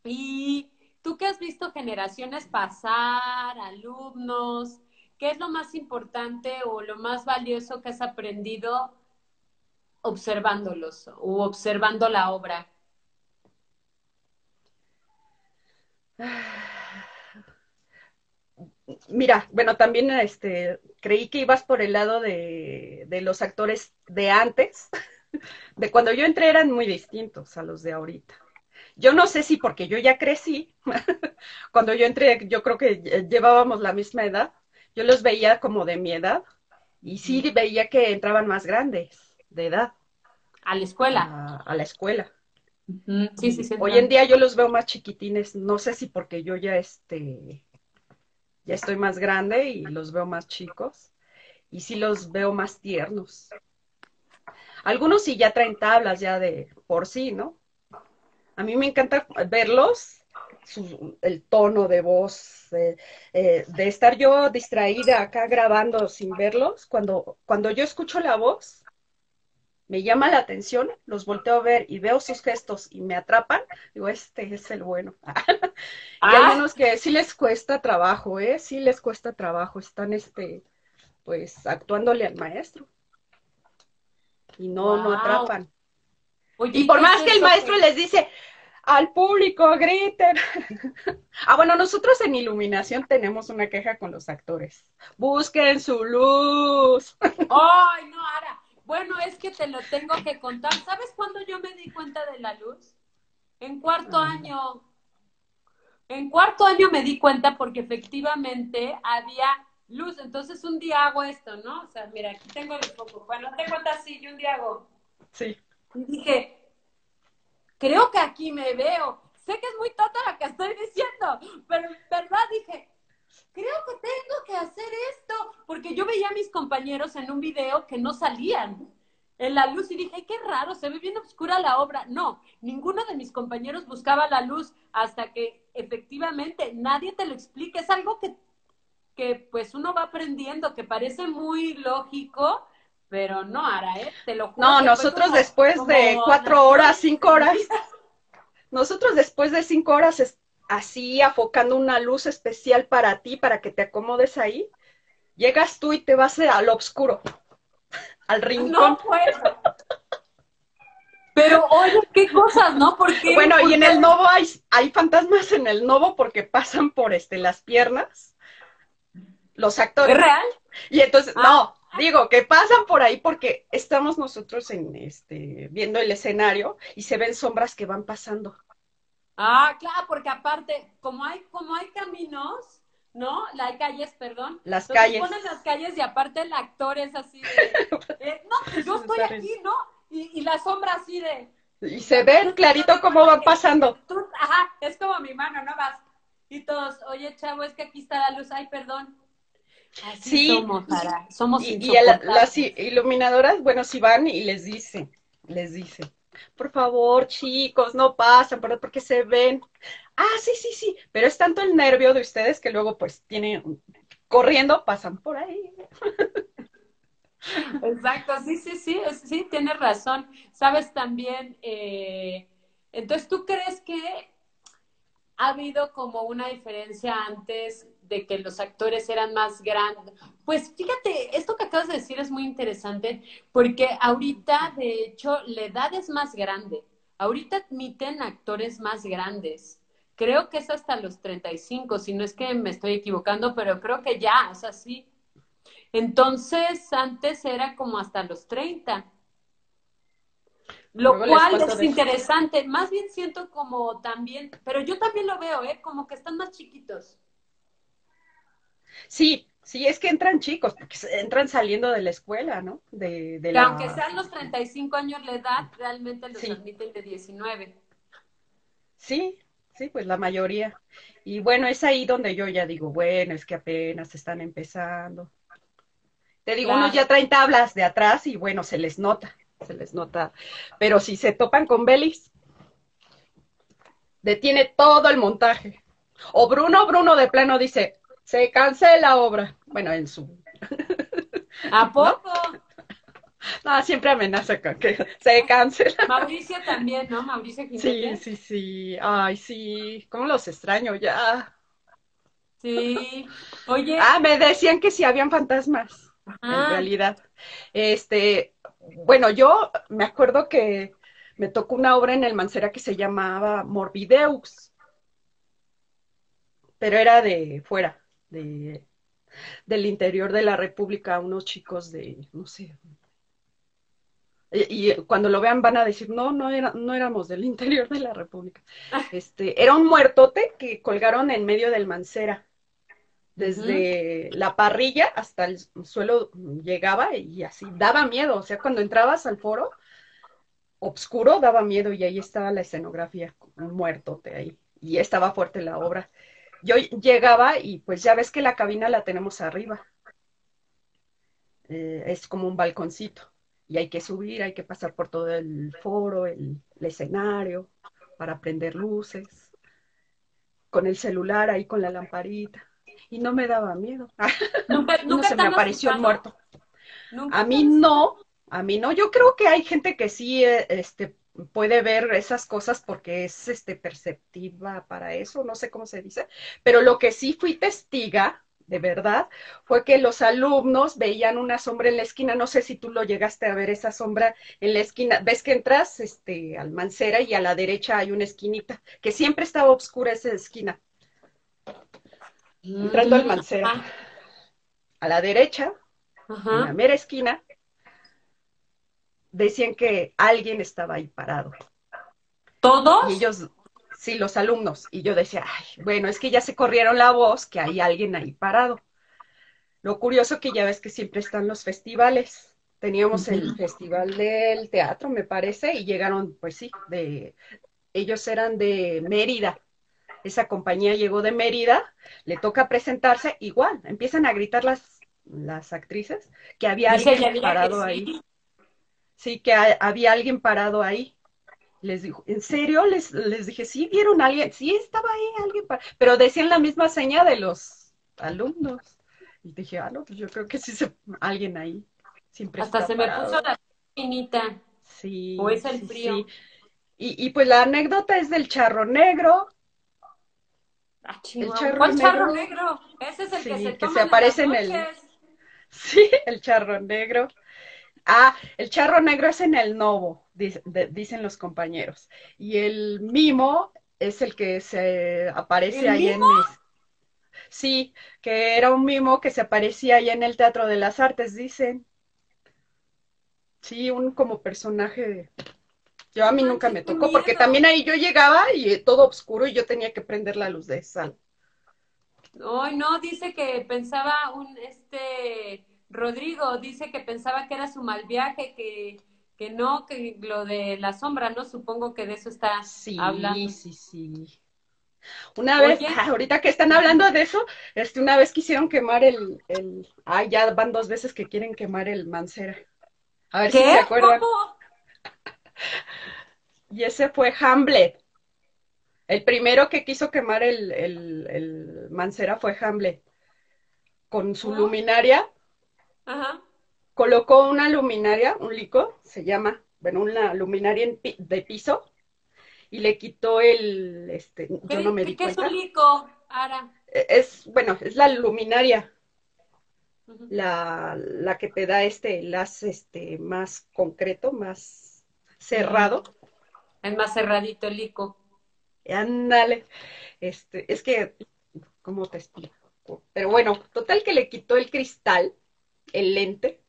¿y tú que has visto generaciones pasar, alumnos, qué es lo más importante o lo más valioso que has aprendido observándolos o observando la obra? Mira, bueno, también este, creí que ibas por el lado de, de, los actores de antes, de cuando yo entré eran muy distintos a los de ahorita. Yo no sé si porque yo ya crecí, cuando yo entré yo creo que llevábamos la misma edad, yo los veía como de mi edad y sí veía que entraban más grandes de edad. A la escuela. a la escuela. Sí, sí, sí. Hoy en día yo los veo más chiquitines, no sé si porque yo ya este ya estoy más grande y los veo más chicos y sí los veo más tiernos. Algunos sí ya traen tablas ya de por sí, ¿no? A mí me encanta verlos, el tono de voz, eh, de estar yo distraída acá grabando sin verlos. Cuando, cuando yo escucho la voz, me llama la atención, los volteo a ver y veo sus gestos y me atrapan, digo, este es el bueno. y hay ah. unos que sí les cuesta trabajo, ¿eh? Sí les cuesta trabajo, están, este, pues, actuándole al maestro. Y no, no atrapan. y por más que el maestro les dice, al público, griten. ah, bueno, nosotros en iluminación tenemos una queja con los actores. Busquen su luz. Ay, no, Ara. Bueno, es que te lo tengo que contar. ¿Sabes cuándo yo me di cuenta de la luz? En cuarto ah. año. En cuarto año me di cuenta porque efectivamente había luz. Entonces un día hago esto, ¿no? O sea, mira, aquí tengo el foco. Bueno, te cuenta así, yo un día hago. Sí. Y dije, creo que aquí me veo. Sé que es muy tonta lo que estoy diciendo, pero en verdad dije, creo que tengo que hacer esto, porque yo veía a mis compañeros en un video que no salían en la luz y dije, qué raro, se ve bien oscura la obra. No, ninguno de mis compañeros buscaba la luz hasta que efectivamente nadie te lo explique. Es algo que, que pues uno va aprendiendo, que parece muy lógico, pero no, Ara, ¿eh? Te lo juro. No, nosotros después de cuatro horas, cinco horas, nosotros después de cinco horas así afocando una luz especial para ti, para que te acomodes ahí, llegas tú y te vas al oscuro, al rincón. No puedo. Pero oye, qué cosas, ¿no? Porque bueno, y en el Novo hay, hay fantasmas en el Novo porque pasan por este las piernas los actores. ¿Es real? Y entonces, ah. no, Digo, que pasan por ahí porque estamos nosotros en este viendo el escenario y se ven sombras que van pasando. Ah, claro, porque aparte, como hay, como hay caminos, ¿no? Hay calles, perdón. Las calles. Ponen las calles y aparte el actor es así de, eh, no, pues yo estoy aquí, ¿no? Y, y la sombra así de. Y se ven clarito cómo van pasando. ajá, es como mi mano, ¿no? Vas. Y todos, oye, chavo, es que aquí está la luz, ay, perdón sí, somos, somos y, y las iluminadoras, bueno, si van y les dicen, les dicen, por favor, chicos, no pasan, porque se ven. Ah, sí, sí, sí, pero es tanto el nervio de ustedes que luego pues tienen, corriendo, pasan por ahí. Exacto, sí, sí, sí, sí, tienes razón. Sabes también, eh, entonces, ¿tú crees que ha habido como una diferencia antes de que los actores eran más grandes. Pues fíjate, esto que acabas de decir es muy interesante porque ahorita, de hecho, la edad es más grande. Ahorita admiten actores más grandes. Creo que es hasta los 35, si no es que me estoy equivocando, pero creo que ya, o sea, sí. Entonces, antes era como hasta los 30. Lo cual es interesante. Más bien siento como también, pero yo también lo veo, ¿eh? Como que están más chiquitos. Sí, sí, es que entran chicos, porque entran saliendo de la escuela, ¿no? De, de la... Aunque sean los 35 años la edad, realmente los admiten de 19. Sí, sí, pues la mayoría. Y bueno, es ahí donde yo ya digo, bueno, es que apenas están empezando. Te digo, unos ya traen tablas de atrás y bueno, se les nota, se les nota. Pero si se topan con Belis, detiene todo el montaje. O Bruno, Bruno de plano dice, se cancela obra. Bueno, en su. ¿A poco? ¿No? siempre amenaza con que se cancela. Mauricio también, ¿no? Mauricio Sí, sí, sí. Ay, sí. ¿Cómo los extraño ya? Sí. Oye. Ah, me decían que sí habían fantasmas. En realidad. Este, bueno, yo me acuerdo que me tocó una obra en el Mancera que se llamaba Morbideux. Pero era de fuera de, del interior de la República, unos chicos de, no sé. Y, cuando lo vean van a decir, no, no, era, no éramos del interior de la República. Ah. Este, era un muertote que colgaron en medio del Mancera. Desde la parrilla hasta el suelo llegaba y así, daba miedo. O sea, cuando entrabas al foro, obscuro, daba miedo y ahí estaba la escenografía, un muertote ahí. Y estaba fuerte la obra. yo llegaba y pues ya ves que la cabina la tenemos arriba. Eh, es como un balconcito y hay que subir, hay que pasar por todo el foro, el, escenario, para prender luces, con el celular ahí con la lamparita. Y no me daba miedo. ¿Nunca, no se me apareció el muerto. A mí no, a mí no. Yo creo que hay gente que sí eh, este, puede ver esas cosas porque es este, perceptiva para eso, no sé cómo se dice, pero lo que sí fui testiga, de verdad, fue que los alumnos veían una sombra en la esquina, no sé si tú lo llegaste a ver esa sombra en la esquina, ves que entras este, al Mancera y a la derecha hay una esquinita, que siempre estaba oscura esa esquina. Entrando al Mancera. A la derecha, en la mera esquina, decían que alguien estaba ahí parado. ¿Todos? Y ellos, sí, los alumnos. Y yo decía, ay, bueno, es que ya se corrieron la voz que hay alguien ahí parado. Lo curioso que ya ves que siempre están los festivales. Teníamos el festival del teatro, me parece, y llegaron, pues sí, de, ellos eran de Mérida. Esa compañía llegó de Mérida, le toca presentarse, igual, empiezan a gritar las, las actrices que había alguien parado ahí. Sí, que había alguien parado ahí. Les dijo, ¿en serio? Les, les dije, sí, vieron a alguien, sí, estaba ahí alguien, pero decían la misma seña de los alumnos. Y dije, ah, no, pues yo creo que sí, se... alguien ahí. Siempre Hasta se me puso la finita. Sí. O es el frío. Y, y, pues la anécdota es del charro negro. Ah, el charro ¿Cuál negro? charro negro? Ese es el que se, que se aparece en el. Sí, el charro negro. Ah, el charro negro es en el Novo, dicen los compañeros. Y el mimo es el que se aparece ahí en... Sí, que era un mimo que se aparecía ahí en el Teatro de las Artes, dicen. Sí, un como personaje. Yo a mí nunca me tocó, porque también ahí yo llegaba y todo oscuro y yo tenía que prender la luz de sal. Ay, no, dice que pensaba un, este, Rodrigo dice que pensaba que era su mal viaje, que, que no, que lo de la sombra, ¿no? Supongo que de eso está sí, hablando. Sí, sí, sí. Una vez, ahorita que están hablando de eso, este, una vez quisieron quemar el, el, ay, ya van dos veces que quieren quemar el Mancera. A ver si se acuerdan. Y ese fue Hamlet. El primero que quiso quemar el, el, el Mancera fue Hamlet. Con su luminaria Colocó una luminaria, un lico, se llama, bueno, una luminaria de piso, y le quitó el, este, yo no me di ¿Qué es un lico, Ara? E, es, bueno, es la luminaria, la, la, que te da este enlace este, más concreto, más cerrado. Es más cerradito el lico. Ándale, este, es que, ¿cómo te explico? Pero bueno, total que le quitó el cristal el lente,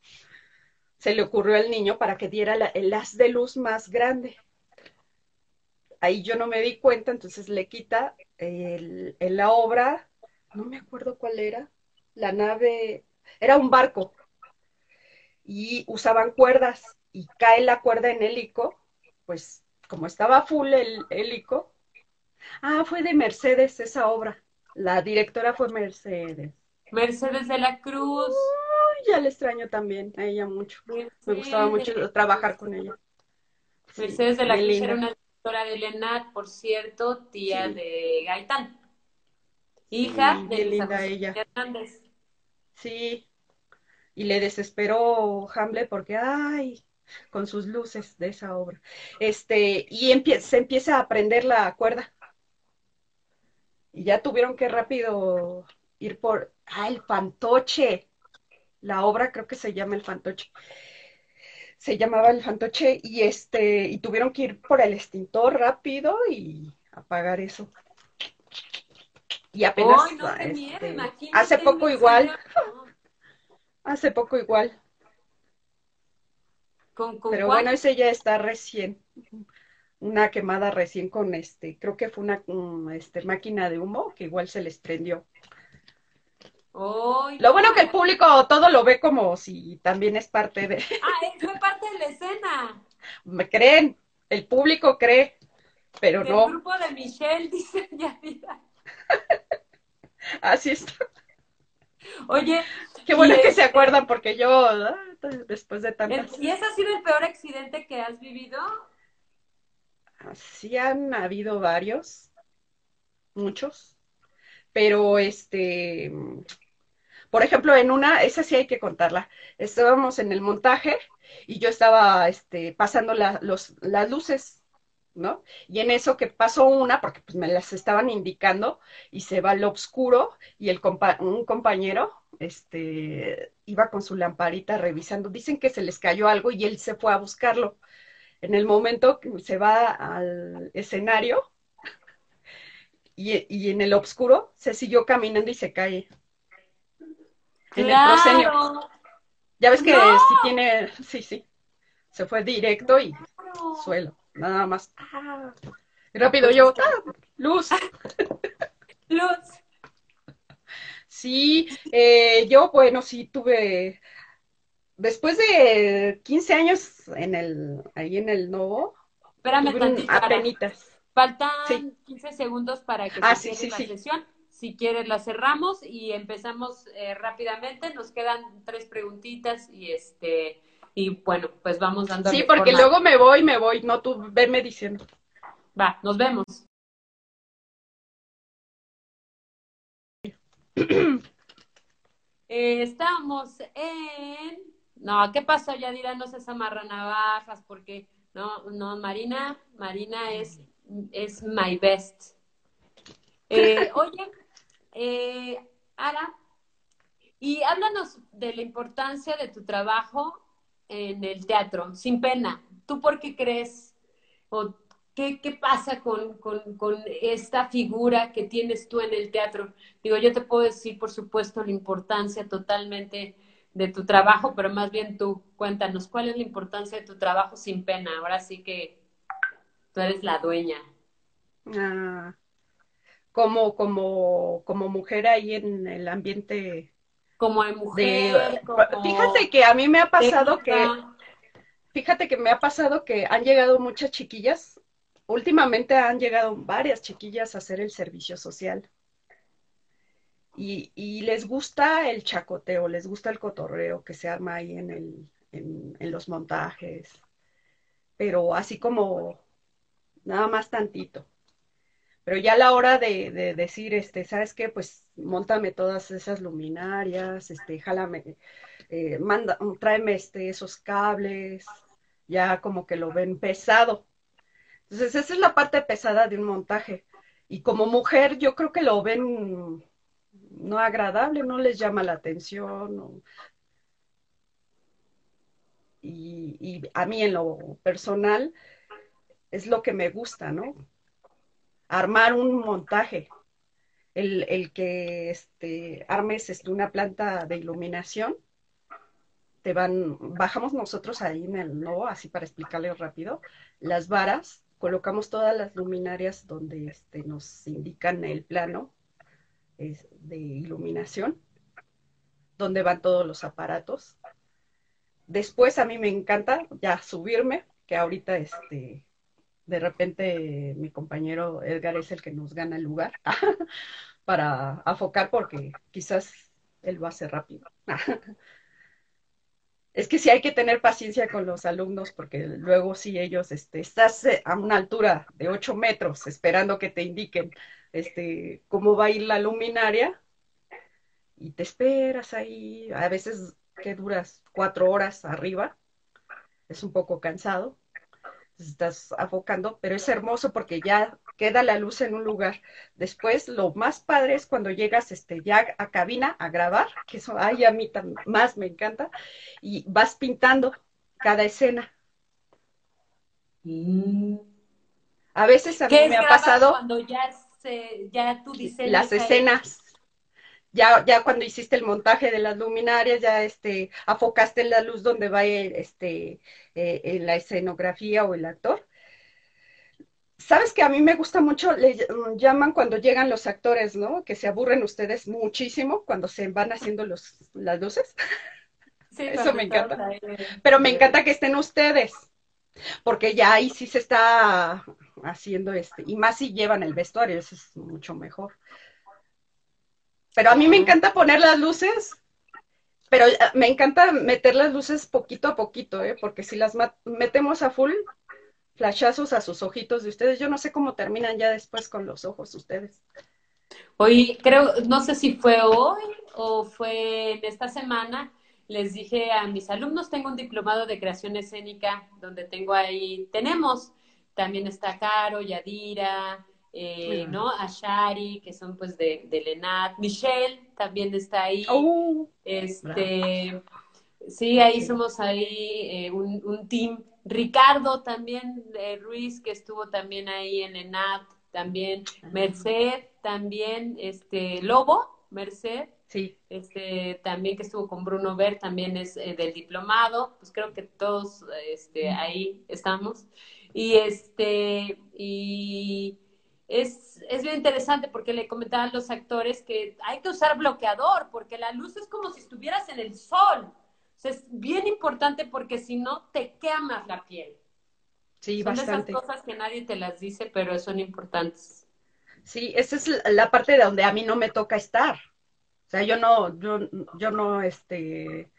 se le ocurrió al niño para que diera el haz de luz más grande. Ahí yo no me di cuenta, entonces le quita el, en la obra, no me acuerdo cuál era, la nave, era un barco, y usaban cuerdas, y cae la cuerda en hélico, pues como estaba full el hélico, ah, fue de Mercedes esa obra, la directora fue Mercedes. Mercedes de la Cruz ya le extraño también a ella mucho. Me gustaba mucho trabajar con ella. Mercedes de la Cruz era una directora de Lenat, por cierto, tía de Gaitán. Hija de linda ella. Hernández. Sí. Y le desesperó Hamlet porque, ay, con sus luces de esa obra. Este, y se empieza a prender la cuerda. Y ya tuvieron que rápido ir por, ah, el fantoche la obra creo que se llama El Fantoche. Se llamaba El Fantoche y este, y tuvieron que ir por el extintor rápido y apagar eso. Y apenas este, hace poco igual. hace poco igual. Pero bueno, ese ya está recién. Una quemada recién con este, creo que fue una este, máquina de humo que igual se les prendió lo bueno que el público todo lo ve como si también es parte de... Ah, fue parte de la escena. Me creen, el público cree, pero no. El grupo de Michelle, dice Yadira. Así está. Oye. Qué bueno que se acuerdan porque yo, ah, después de tantas... ¿Y ese ha sido el peor accidente que has vivido? Sí han habido varios, muchos, pero este, por ejemplo, en una, esa sí hay que contarla, estábamos en el montaje y yo estaba este, pasando las luces ¿no? Y en eso que pasó una, porque pues me las estaban indicando, y se va al oscuro, y el un compañero, este, iba con su lamparita revisando, dicen que se les cayó algo y él se fue a buscarlo. En el momento que se va al escenario, y, en el oscuro, se siguió caminando y se cae. En el proscenio. Ya ves que sí tiene, sí, sí, se fue directo y suelo nada más. Ah, rápido yo, ah, luz. luz. Sí, eh, yo, bueno, sí tuve, después de 15 años en el, ahí en el Novo, Espérame tantito, apenitas. Faltan 15 segundos para que ah, se sí, la sesión. Si quieres la cerramos y empezamos eh, rápidamente. Nos quedan tres preguntitas y este y bueno, pues vamos dando. Sí, porque luego me voy, me voy, no tú venme diciendo. Va, nos vemos. Eh, estamos en. No, ¿qué pasó? Ya dirán, no se amarra navajas, porque. No, no, Marina, Marina es, es my best. Eh, oye, eh, Ara, y háblanos de la importancia de tu trabajo en el teatro, sin pena. ¿Tú por qué crees o qué, qué pasa con, con, con, esta figura que tienes tú en el teatro? Digo, yo te puedo decir, por supuesto, la importancia totalmente de tu trabajo, pero más bien tú cuéntanos, ¿cuál es la importancia de tu trabajo sin pena? Ahora sí que tú eres la dueña. Ah, como, como, como mujer ahí en el ambiente como de mujer. Fíjate que a mí me ha pasado que, fíjate que me ha pasado que han llegado muchas chiquillas, últimamente han llegado varias chiquillas a hacer el servicio social. Y, y les gusta el chacoteo, les gusta el cotorreo que se arma ahí en, el, en, en los montajes, pero así como nada más tantito. Pero ya a la hora de, de, decir, este, ¿sabes qué? Pues montame todas esas luminarias, este, jálame, eh, manda, tráeme este, esos cables, ya como que lo ven pesado. Entonces, esa es la parte pesada de un montaje. Y como mujer, yo creo que lo ven no agradable, no les llama la atención. Y a mí en lo personal es lo que me gusta, ¿no? Armar un montaje. El, el que este, armes este, una planta de iluminación, te van, bajamos nosotros ahí en el no, así para explicarle rápido, las varas, colocamos todas las luminarias donde este, nos indican el plano de iluminación, donde van todos los aparatos. Después a mí me encanta ya subirme, que ahorita este, de repente mi compañero Edgar es el que nos gana el lugar para afocar porque quizás él lo hace rápido. es que sí hay que tener paciencia con los alumnos porque luego si ellos, este, estás eh, a una altura de 8 metros esperando que te indiquen este, cómo va a ir la luminaria y te esperas ahí, a veces que duras cuatro horas arriba, es un poco cansado, estás afocando, pero es hermoso porque ya queda la luz en un lugar. Después, lo más padre es cuando llegas este, ya a cabina a grabar, que eso ay, a mí más me encanta, y vas pintando cada escena. Mm. A veces a mí me ha pasado. Cuando ya, se, ya tú dices. Las escenas ya, ya cuando hiciste el montaje de las luminarias, ya este, afocaste la luz donde va este, eh, en la escenografía o el actor. Sabes que a mí me gusta mucho, le llaman cuando llegan los actores, ¿no? Que se aburren ustedes muchísimo cuando se van haciendo los, las luces. Sí, Eso me encanta. Pero me encanta que estén ustedes, porque ya ahí sí se está haciendo este, y más si llevan el vestuario, eso es mucho mejor. Pero a mí me encanta poner las luces, pero eh, me encanta meter las luces poquito a poquito, ¿eh? Porque si las metemos a full, flashazos a sus ojitos de ustedes, yo no sé cómo terminan ya después con los ojos ustedes. Hoy, creo, no sé si fue hoy o fue en esta semana, les dije a mis alumnos, tengo un diplomado de creación escénica donde tengo ahí, tenemos, también está Caro, Yadira, eh, ¿no? Ashari, que son pues de, de Lenat, Michelle también está ahí. Oh, este, sí, ahí somos ahí eh, un, un, team. Ricardo también, de Ruiz, que estuvo también ahí en Lenat, también. Merced, también, este, Lobo, Merced. Sí. Este, también que estuvo con Bruno Ver, también es eh, del diplomado, pues creo que todos este, ahí estamos. Y este, y es, es bien interesante porque le comentaban los actores que hay que usar bloqueador porque la luz es como si estuvieras en el sol. O sea, es bien importante porque si no te quemas la piel. Sí, son bastante. esas cosas que nadie te las dice, pero son importantes. Sí, esa es la parte de donde a mí no me toca estar. O sea, yo no, yo, yo no, este,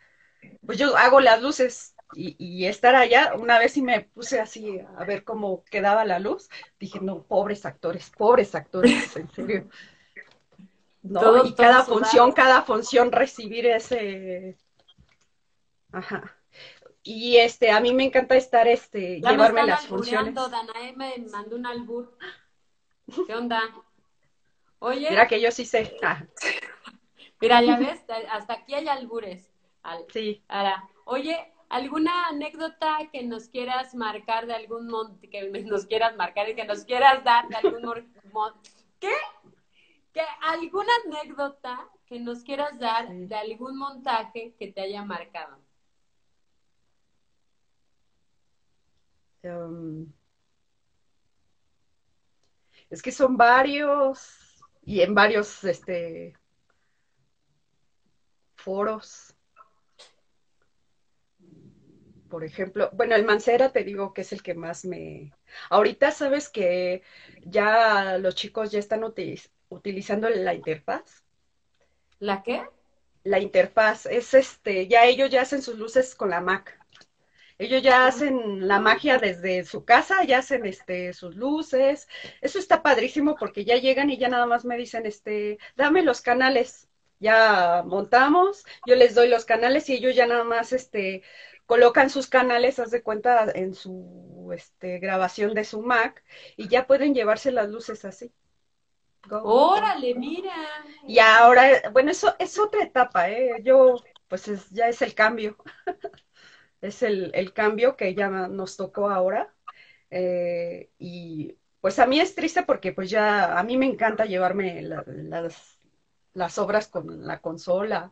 pues yo hago las luces y, estar allá, una vez sí me puse así a ver cómo quedaba la luz, dije, no, pobres actores, pobres actores, en serio. No, y cada función, cada función recibir ese... Ajá. Y este, a mí me encanta estar, este, llevarme las funciones. Danae me mandó un albur. ¿Qué onda? Oye. Mira que yo sí sé. Mira, ya ves, hasta aquí hay albures. sí. Ahora, oye, ¿Alguna anécdota que nos quieras marcar de algún monte, que nos quieras marcar y que nos quieras dar de algún ¿Qué? ¿Qué? ¿Alguna anécdota que nos quieras dar de algún montaje que te haya marcado? Um, es que son varios y en varios este foros por ejemplo, bueno, el Mancera te digo que es el que más me... Ahorita sabes que ya los chicos ya están utilizando la interfaz. ¿La qué? La interfaz, es este, ya ellos ya hacen sus luces con la Mac. Ellos ya hacen la magia desde su casa, ya hacen este sus luces. Eso está padrísimo porque ya llegan y ya nada más me dicen, este, dame los canales. Ya montamos, yo les doy los canales y ellos ya nada más este colocan sus canales, haz de cuenta, en su este, grabación de su Mac y ya pueden llevarse las luces así. Órale, mira. Y ahora, bueno, eso es otra etapa, ¿eh? Yo, pues es, ya es el cambio. es el, el, cambio que ya nos tocó ahora. Eh, y pues a mí es triste porque pues ya, a mí me encanta llevarme las, las obras con la consola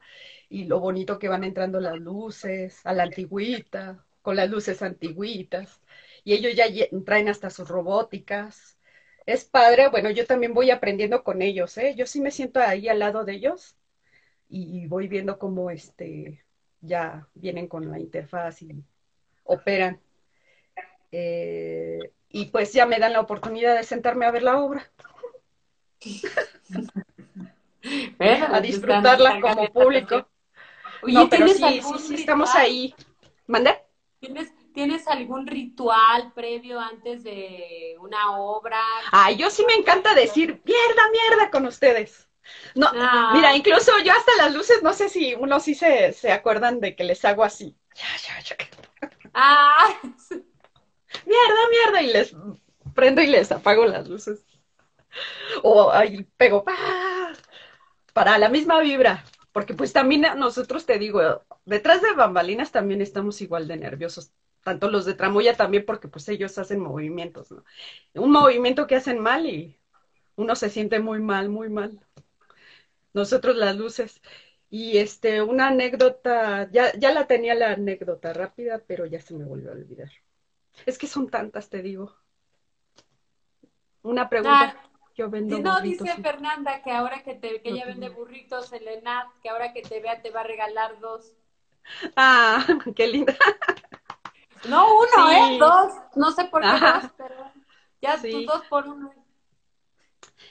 y lo bonito que van entrando las luces, a la antigüita, con las luces antigüitas, y ellos ya traen hasta sus robóticas. Es padre, bueno, yo también voy aprendiendo con ellos, ¿eh? Yo sí me siento ahí al lado de ellos y voy viendo cómo este ya vienen con la interfaz y operan. Eh, y pues ya me dan la oportunidad de sentarme a ver la obra. a disfrutarla como público no, pero sí, sí, sí, estamos ahí. ¿Mande? ¿Tienes, ¿Tienes algún ritual previo antes de una obra? Ay, yo sí me encanta decir mierda, mierda con ustedes. No, ah. mira, incluso yo hasta las luces, no sé si uno sí se, se acuerdan de que les hago así. Ah. Mierda, mierda, y les prendo y les apago las luces. O ahí pego, para la misma vibra. Porque pues también nosotros te digo, detrás de bambalinas también estamos igual de nerviosos, tanto los de tramoya también porque pues ellos hacen movimientos, ¿no? Un movimiento que hacen mal y uno se siente muy mal, muy mal. Nosotros las luces. Y este, una anécdota, ya, ya la tenía la anécdota rápida, pero ya se me volvió a olvidar. Es que son tantas, te digo. Una pregunta. Ah, yo vendo no, dice Fernanda que ahora que, te, que ella vende burritos en Lenat, que ahora que te vea te va a regalar dos. Ah, qué linda. No uno, ¿eh? Dos. No sé por qué dos, pero ya tus dos por uno.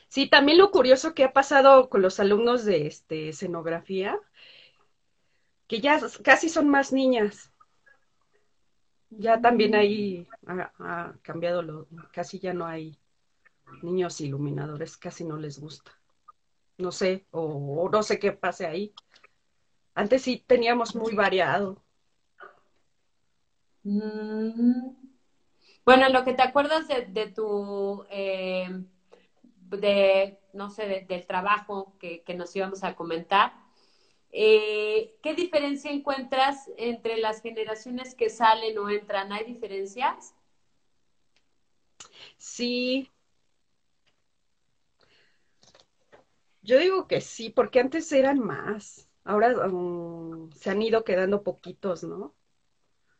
Sí, también lo curioso que ha pasado con los alumnos de este, escenografía, que ya casi son más niñas. Ya también ahí ha, cambiado, lo, casi ya no hay niños iluminadores, casi no les gusta. No sé, o, no sé qué pase ahí. Antes sí teníamos muy variado. Mm. Bueno, lo que te acuerdas de, tu eh, de, no sé, del trabajo que, nos íbamos a comentar. Eh, ¿Qué diferencia encuentras entre las generaciones que salen o entran? ¿Hay diferencias? Sí. Yo digo que sí, porque antes eran más. Ahora um, se han ido quedando poquitos, ¿no?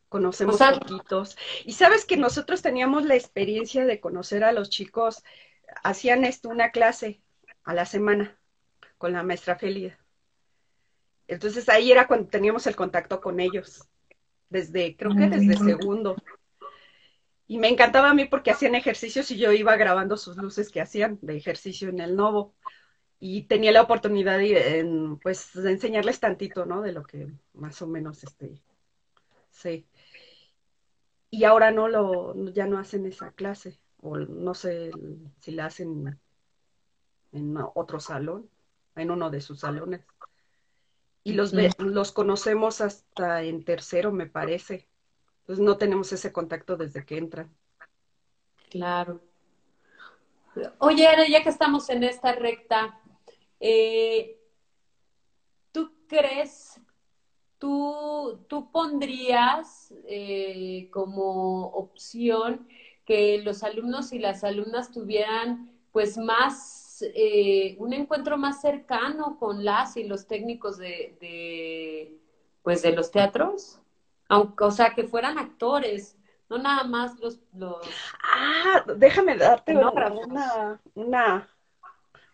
Conocemos poquitos. Y sabes que nosotros teníamos la experiencia de conocer a los chicos hacían esto una clase a la semana con la maestra Félida. Entonces ahí era cuando teníamos el contacto con ellos, desde, creo que desde segundo. Y me encantaba a mí porque hacían ejercicios y yo iba grabando sus luces que hacían de ejercicio en el Novo. Y tenía la oportunidad de, pues, de enseñarles tantito, ¿no? De lo que más o menos, este, sé. Y ahora no lo, ya no hacen esa clase o no sé si la hacen en otro salón, en uno de sus salones. Y los, los conocemos hasta en tercero, me parece. Entonces no tenemos ese contacto desde que entran. Claro. Oye, ya que estamos en esta recta, eh, ¿tú crees, tú, tú pondrías eh, como opción que los alumnos y las alumnas tuvieran pues más, eh, un encuentro más cercano con las y los técnicos de, pues de los teatros, aunque, o sea, que fueran actores, no nada más los... los... Ah, déjame darte una, una,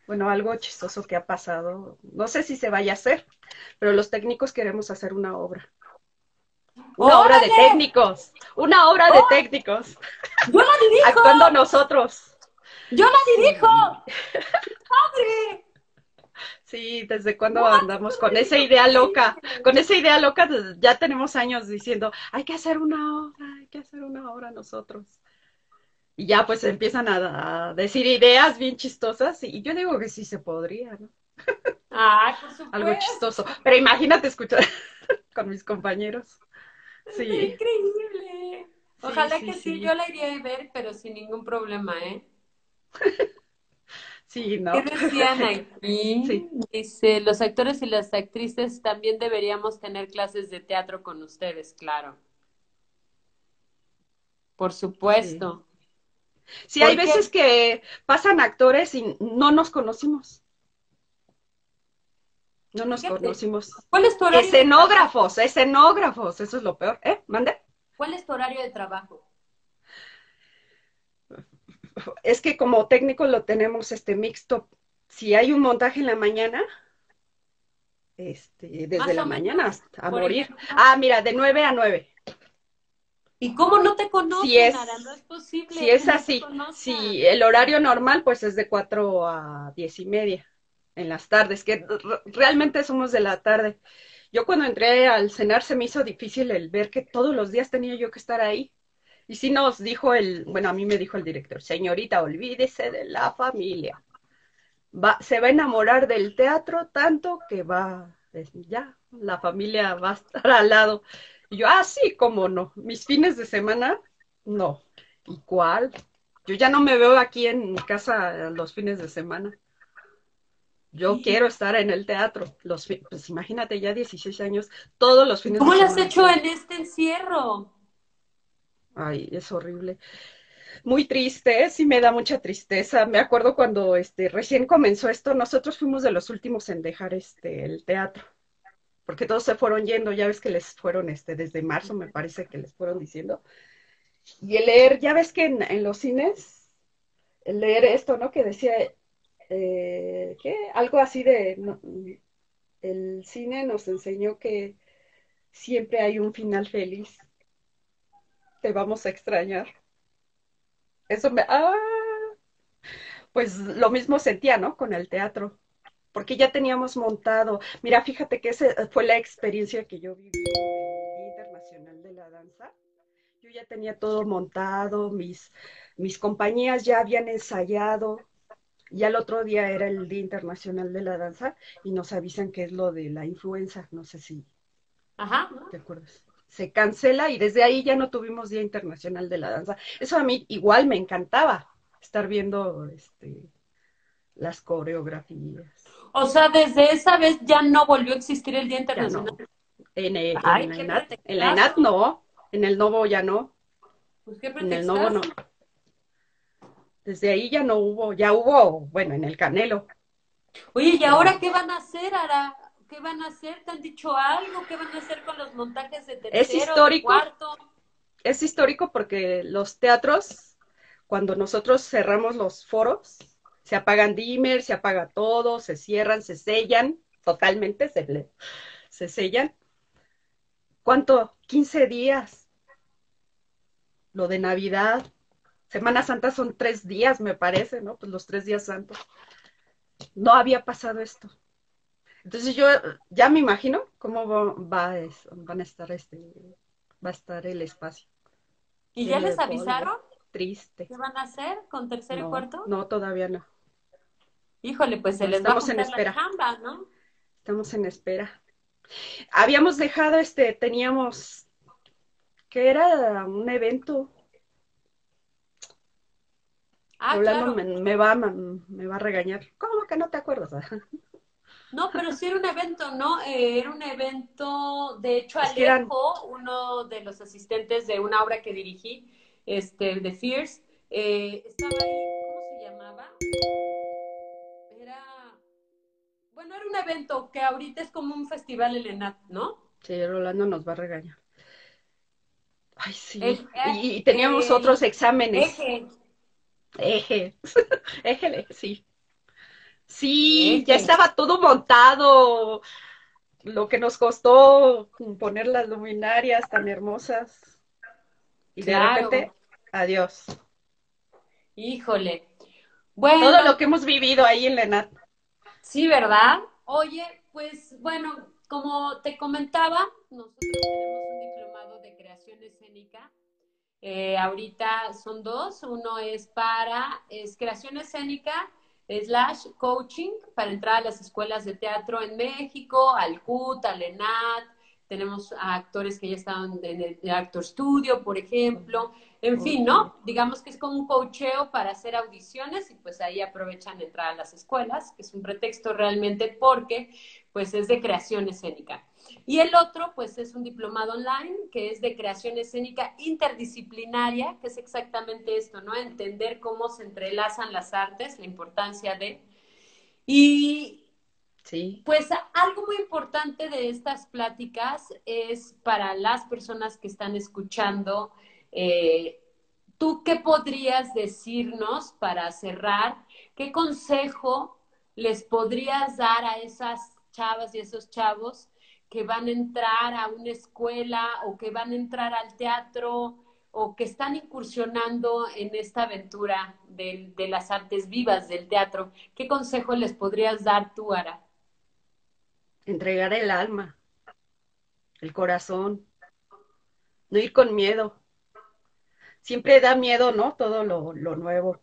bueno, algo chistoso que ha pasado, no sé si se vaya a hacer, pero los técnicos queremos hacer una obra. Una obra de técnicos. Una obra de técnicos. Yo la dirijo. Actuando nosotros. Yo la dirijo. ¡Padre! Sí, desde cuando andamos con esa idea loca, con esa idea loca ya tenemos años diciendo, hay que hacer una obra, hay que hacer una obra nosotros. Y ya pues empiezan a, decir ideas bien chistosas y yo digo que sí se podría, ¿no? Ah, por supuesto. Algo chistoso. Pero imagínate escuchar con mis compañeros. Sí. increíble. Ojalá que sí, yo la iría a ver, pero sin ningún problema, ¿eh? Sí, ¿no? ¿Qué decían aquí? Dice, los actores y las actrices también deberíamos tener clases de teatro con ustedes, claro. Por supuesto. Sí, hay veces que pasan actores y no nos conocimos. No nos conocimos. ¿Cuál es tu horario? Escenógrafos, escenógrafos, eso es lo peor. ¿Eh? ¿Mande? ¿Cuál es tu horario de trabajo? Es que como técnico lo tenemos este mixto. Si hay un montaje en la mañana, este, desde la mañana hasta morir. Ah, mira, de 9 a 9. ¿Y cómo no te conocen, si es, No es posible. Si es así, si el horario normal, pues es de 4 a 10 y media en las tardes, que realmente somos de la tarde. Yo cuando entré al cenar se me hizo difícil el ver que todos los días tenía yo que estar ahí. Y sí nos dijo el, bueno, a mí me dijo el director, señorita, olvídese de la familia. Va, se va a enamorar del teatro tanto que va, ya, la familia va a estar al lado. Y yo, ah, sí, cómo no. Mis fines de semana, no. ¿Y cuál? Yo ya no me veo aquí en mi casa los fines de semana. Yo quiero estar en el teatro. Los, pues imagínate, ya 16 años, todos los fines ¿Cómo lo has hecho en este encierro? Ay, es horrible. Muy triste, sí me da mucha tristeza. Me acuerdo cuando este, recién comenzó esto, nosotros fuimos de los últimos en dejar este, el teatro, porque todos se fueron yendo, ya ves que les fueron este, desde marzo, me parece que les fueron diciendo. Y el leer, ya ves que en, los cines, el leer esto, ¿no? Que decía, eh, ¿qué? Algo así de, el cine nos enseñó que siempre hay un final feliz. Te vamos a extrañar. Eso me, ah, pues lo mismo sentía, ¿no? Con el teatro, porque ya teníamos montado. Mira, fíjate que esa fue la experiencia que yo viví en el Día Internacional de la Danza. Yo ya tenía todo montado, mis, mis compañías ya habían ensayado. Ya el otro día era el Día Internacional de la Danza y nos avisan que es lo de la influenza, no sé si Ajá. ¿te acuerdas? Se cancela y desde ahí ya no tuvimos Día Internacional de la Danza. Eso a mí igual me encantaba, estar viendo este, las coreografías. O sea, desde esa vez ya no volvió a existir el Día no. Internacional. En, el- Ay, en la qué ENAT, en la pretextazo. ENAT no, en el Novo ya no, Pues qué en el Novo no. Desde ahí ya no hubo, ya hubo, bueno, en el Canelo. Oye, ¿y ahora qué van a hacer, Ara? ¿Qué van a hacer? ¿Te han dicho algo? ¿Qué van a hacer con los montajes de tercero, de histórico. cuarto? Es histórico porque los teatros, cuando nosotros cerramos los foros, se apagan dimmer, se apaga todo, se cierran, se sellan, totalmente se, se sellan. ¿Cuánto? 15 días. Lo de Navidad. Semana Santa son tres días, me parece, ¿no? Pues los tres días santos. No había pasado esto. Entonces yo ya me imagino cómo va, van a estar este, va a estar el espacio. ¿Y ya les avisaron Triste. qué van a hacer con tercero y cuarto? no, todavía no. Híjole, pues se No, les va a estamos en juntar la espera. chamba, ¿no? Estamos en espera. Habíamos dejado este, teníamos, que era un evento. Ah, claro. me, me va, me va a regañar. ¿Cómo que no te acuerdas? No, pero sí era un evento, ¿no? Eh, era un evento, de hecho, eran- Alejo, uno de los asistentes de una obra que dirigí, este, de Fierce, eh, estaba ahí, ¿cómo se llamaba? Bueno, era un evento que ahorita es como un festival Elenat, ¿no? Sí, Rolando nos va a regañar. Ay, sí. Y, y teníamos otros exámenes. Eje, Eje. Eje, sí. Sí, Eje. ya estaba todo montado. Lo que nos costó poner las luminarias tan hermosas. Y de repente, adiós. híjole. Bueno, Todo lo que hemos vivido ahí en la ENAT. Sí, ¿verdad? Oye, pues bueno, como te comentaba, nosotros tenemos un diplomado de creación escénica. Eh, ahorita son dos. Uno es para, es creación escénica slash coaching para entrar a las escuelas de teatro en México, al CUT, al ENAT. Tenemos a actores que ya estaban en el Actor Studio, por ejemplo. En fin, ¿no? Digamos que es como un coacheo para hacer audiciones y pues ahí aprovechan entrar a las escuelas, que es un pretexto realmente porque pues es de creación escénica. Y el otro pues es un diplomado online que es de creación escénica interdisciplinaria, que es exactamente esto, ¿no? Entender cómo se entrelazan las artes, la importancia de... Y Pues algo muy importante de estas pláticas es para las personas que están escuchando, eh, ¿tú qué podrías decirnos para cerrar? ¿Qué consejo les podrías dar a esas chavas y esos chavos que van a entrar a una escuela o que van a entrar al teatro o que están incursionando en esta aventura del- de las artes vivas del teatro? ¿Qué consejo les podrías dar tú, Ara? Entregar el alma, el corazón, no ir con miedo. Siempre da miedo, ¿no? Todo lo, lo nuevo.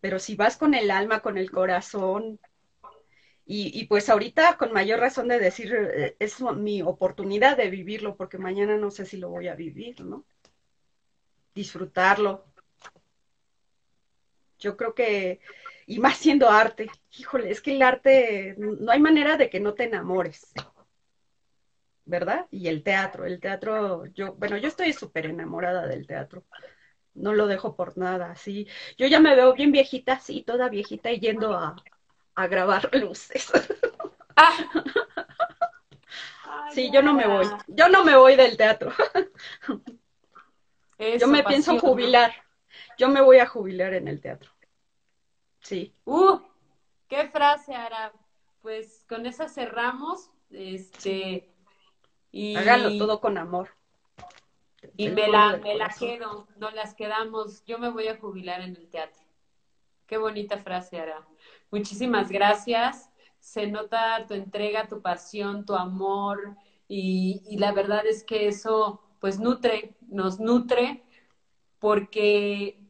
Pero si vas con el alma, con el corazón, y, y pues ahorita con mayor razón de decir, eh, es mi oportunidad de vivirlo, porque mañana no sé si lo voy a vivir, ¿no? Disfrutarlo. Yo creo que, y más siendo arte, híjole, es que el arte, no hay manera de que no te enamores, ¿verdad? Y el teatro, el teatro, yo, bueno, yo estoy súper enamorada del teatro, no lo dejo por nada, sí. Yo ya me veo bien viejita, sí, toda viejita y yendo a, a grabar luces. Sí, yo no me voy, yo no me voy del teatro. Yo me pienso jubilar, yo me voy a jubilar en el teatro. Sí. Uh, qué frase, Ara. Pues con esa cerramos, este, y, Hágalo todo con amor. y me la, me la quedo, no las quedamos. Yo me voy a jubilar en el teatro. Qué bonita frase, Ara. Muchísimas gracias. Se nota tu entrega, tu pasión, tu amor y, y la verdad es que eso pues nutre, nos nutre porque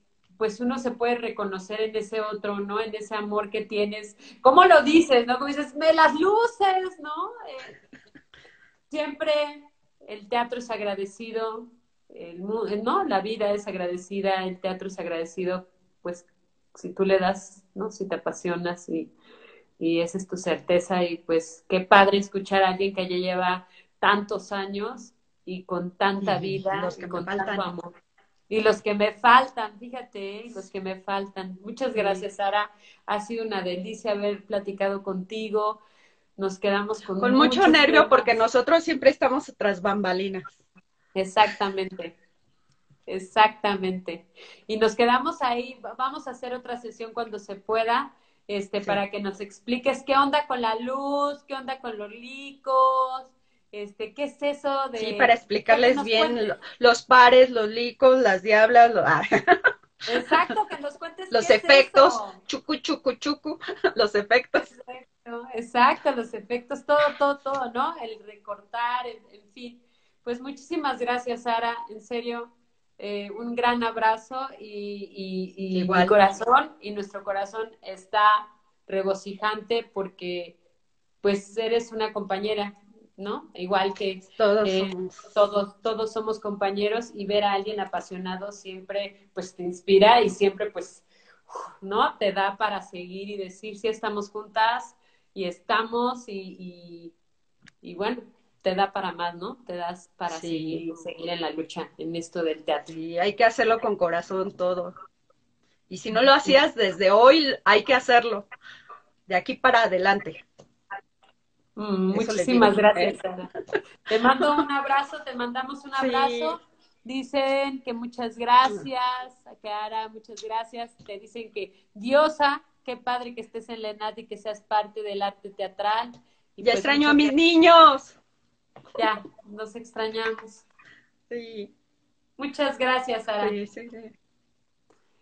pues uno se puede reconocer en ese otro, ¿no? En ese amor que tienes. ¿Cómo lo dices, no? Como dices, me las luces, ¿no? Eh, siempre el teatro es agradecido, el, ¿no? La vida es agradecida, el teatro es agradecido, pues si tú le das, ¿no? Si te apasionas y, y esa es tu certeza y pues qué padre escuchar a alguien que ya lleva tantos años y con tanta vida y con tanto amor. Y los que me faltan, fíjate, los que me faltan. Muchas gracias, Sara. Ha sido una delicia haber platicado contigo. Nos quedamos con, con mucho nervio porque nosotros siempre estamos tras bambalinas. Exactamente. Exactamente. Y nos quedamos ahí, vamos a hacer otra sesión cuando se pueda, este, para que nos expliques qué onda con la luz, qué onda con los licos, este, qué es eso de... Sí, para explicarles bien los pares, los licos, las diablas, ah. Exacto, que nos cuentes los efectos, chucu, chucu, chucu, los efectos. Exacto, exacto, los efectos, todo, todo, todo, ¿no? El recortar, en fin. Pues muchísimas gracias, Sara, en serio, eh, un gran abrazo y, y, mi corazón y nuestro corazón está regocijante porque pues eres una compañera, ¿no? Igual que todos, eh, somos. todos, todos somos compañeros y ver a alguien apasionado siempre pues te inspira y siempre pues, ¿no? Te da para seguir y decir si estamos juntas y estamos y, y bueno, te da para más, ¿no? Te das para seguir, seguir en la lucha, en esto del teatro. Sí, hay que hacerlo con corazón todo. Y si no lo hacías desde hoy, hay que hacerlo. De aquí para adelante. Mm, muchísimas gracias, Te mando un abrazo, te mandamos un abrazo. Dicen que muchas gracias, a Cara, muchas gracias. Te dicen que Diosa, qué padre que estés en la ENAD y que seas parte del arte teatral. Y ya pues extraño a mis niños. Ya, nos extrañamos. Sí. Muchas gracias. Sí, sí,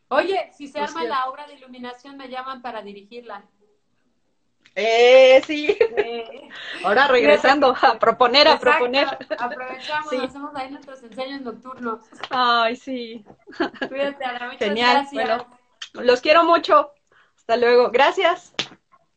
Oye, si se arma la obra de iluminación, me llaman para dirigirla. Eh, sí. Ahora regresando a proponer, a proponer. Aprovechamos, hacemos ahí nuestros enseños nocturnos. Ay, sí. Cuídate, Muchas Genial. Gracias. Bueno, los quiero mucho. Hasta luego. Gracias.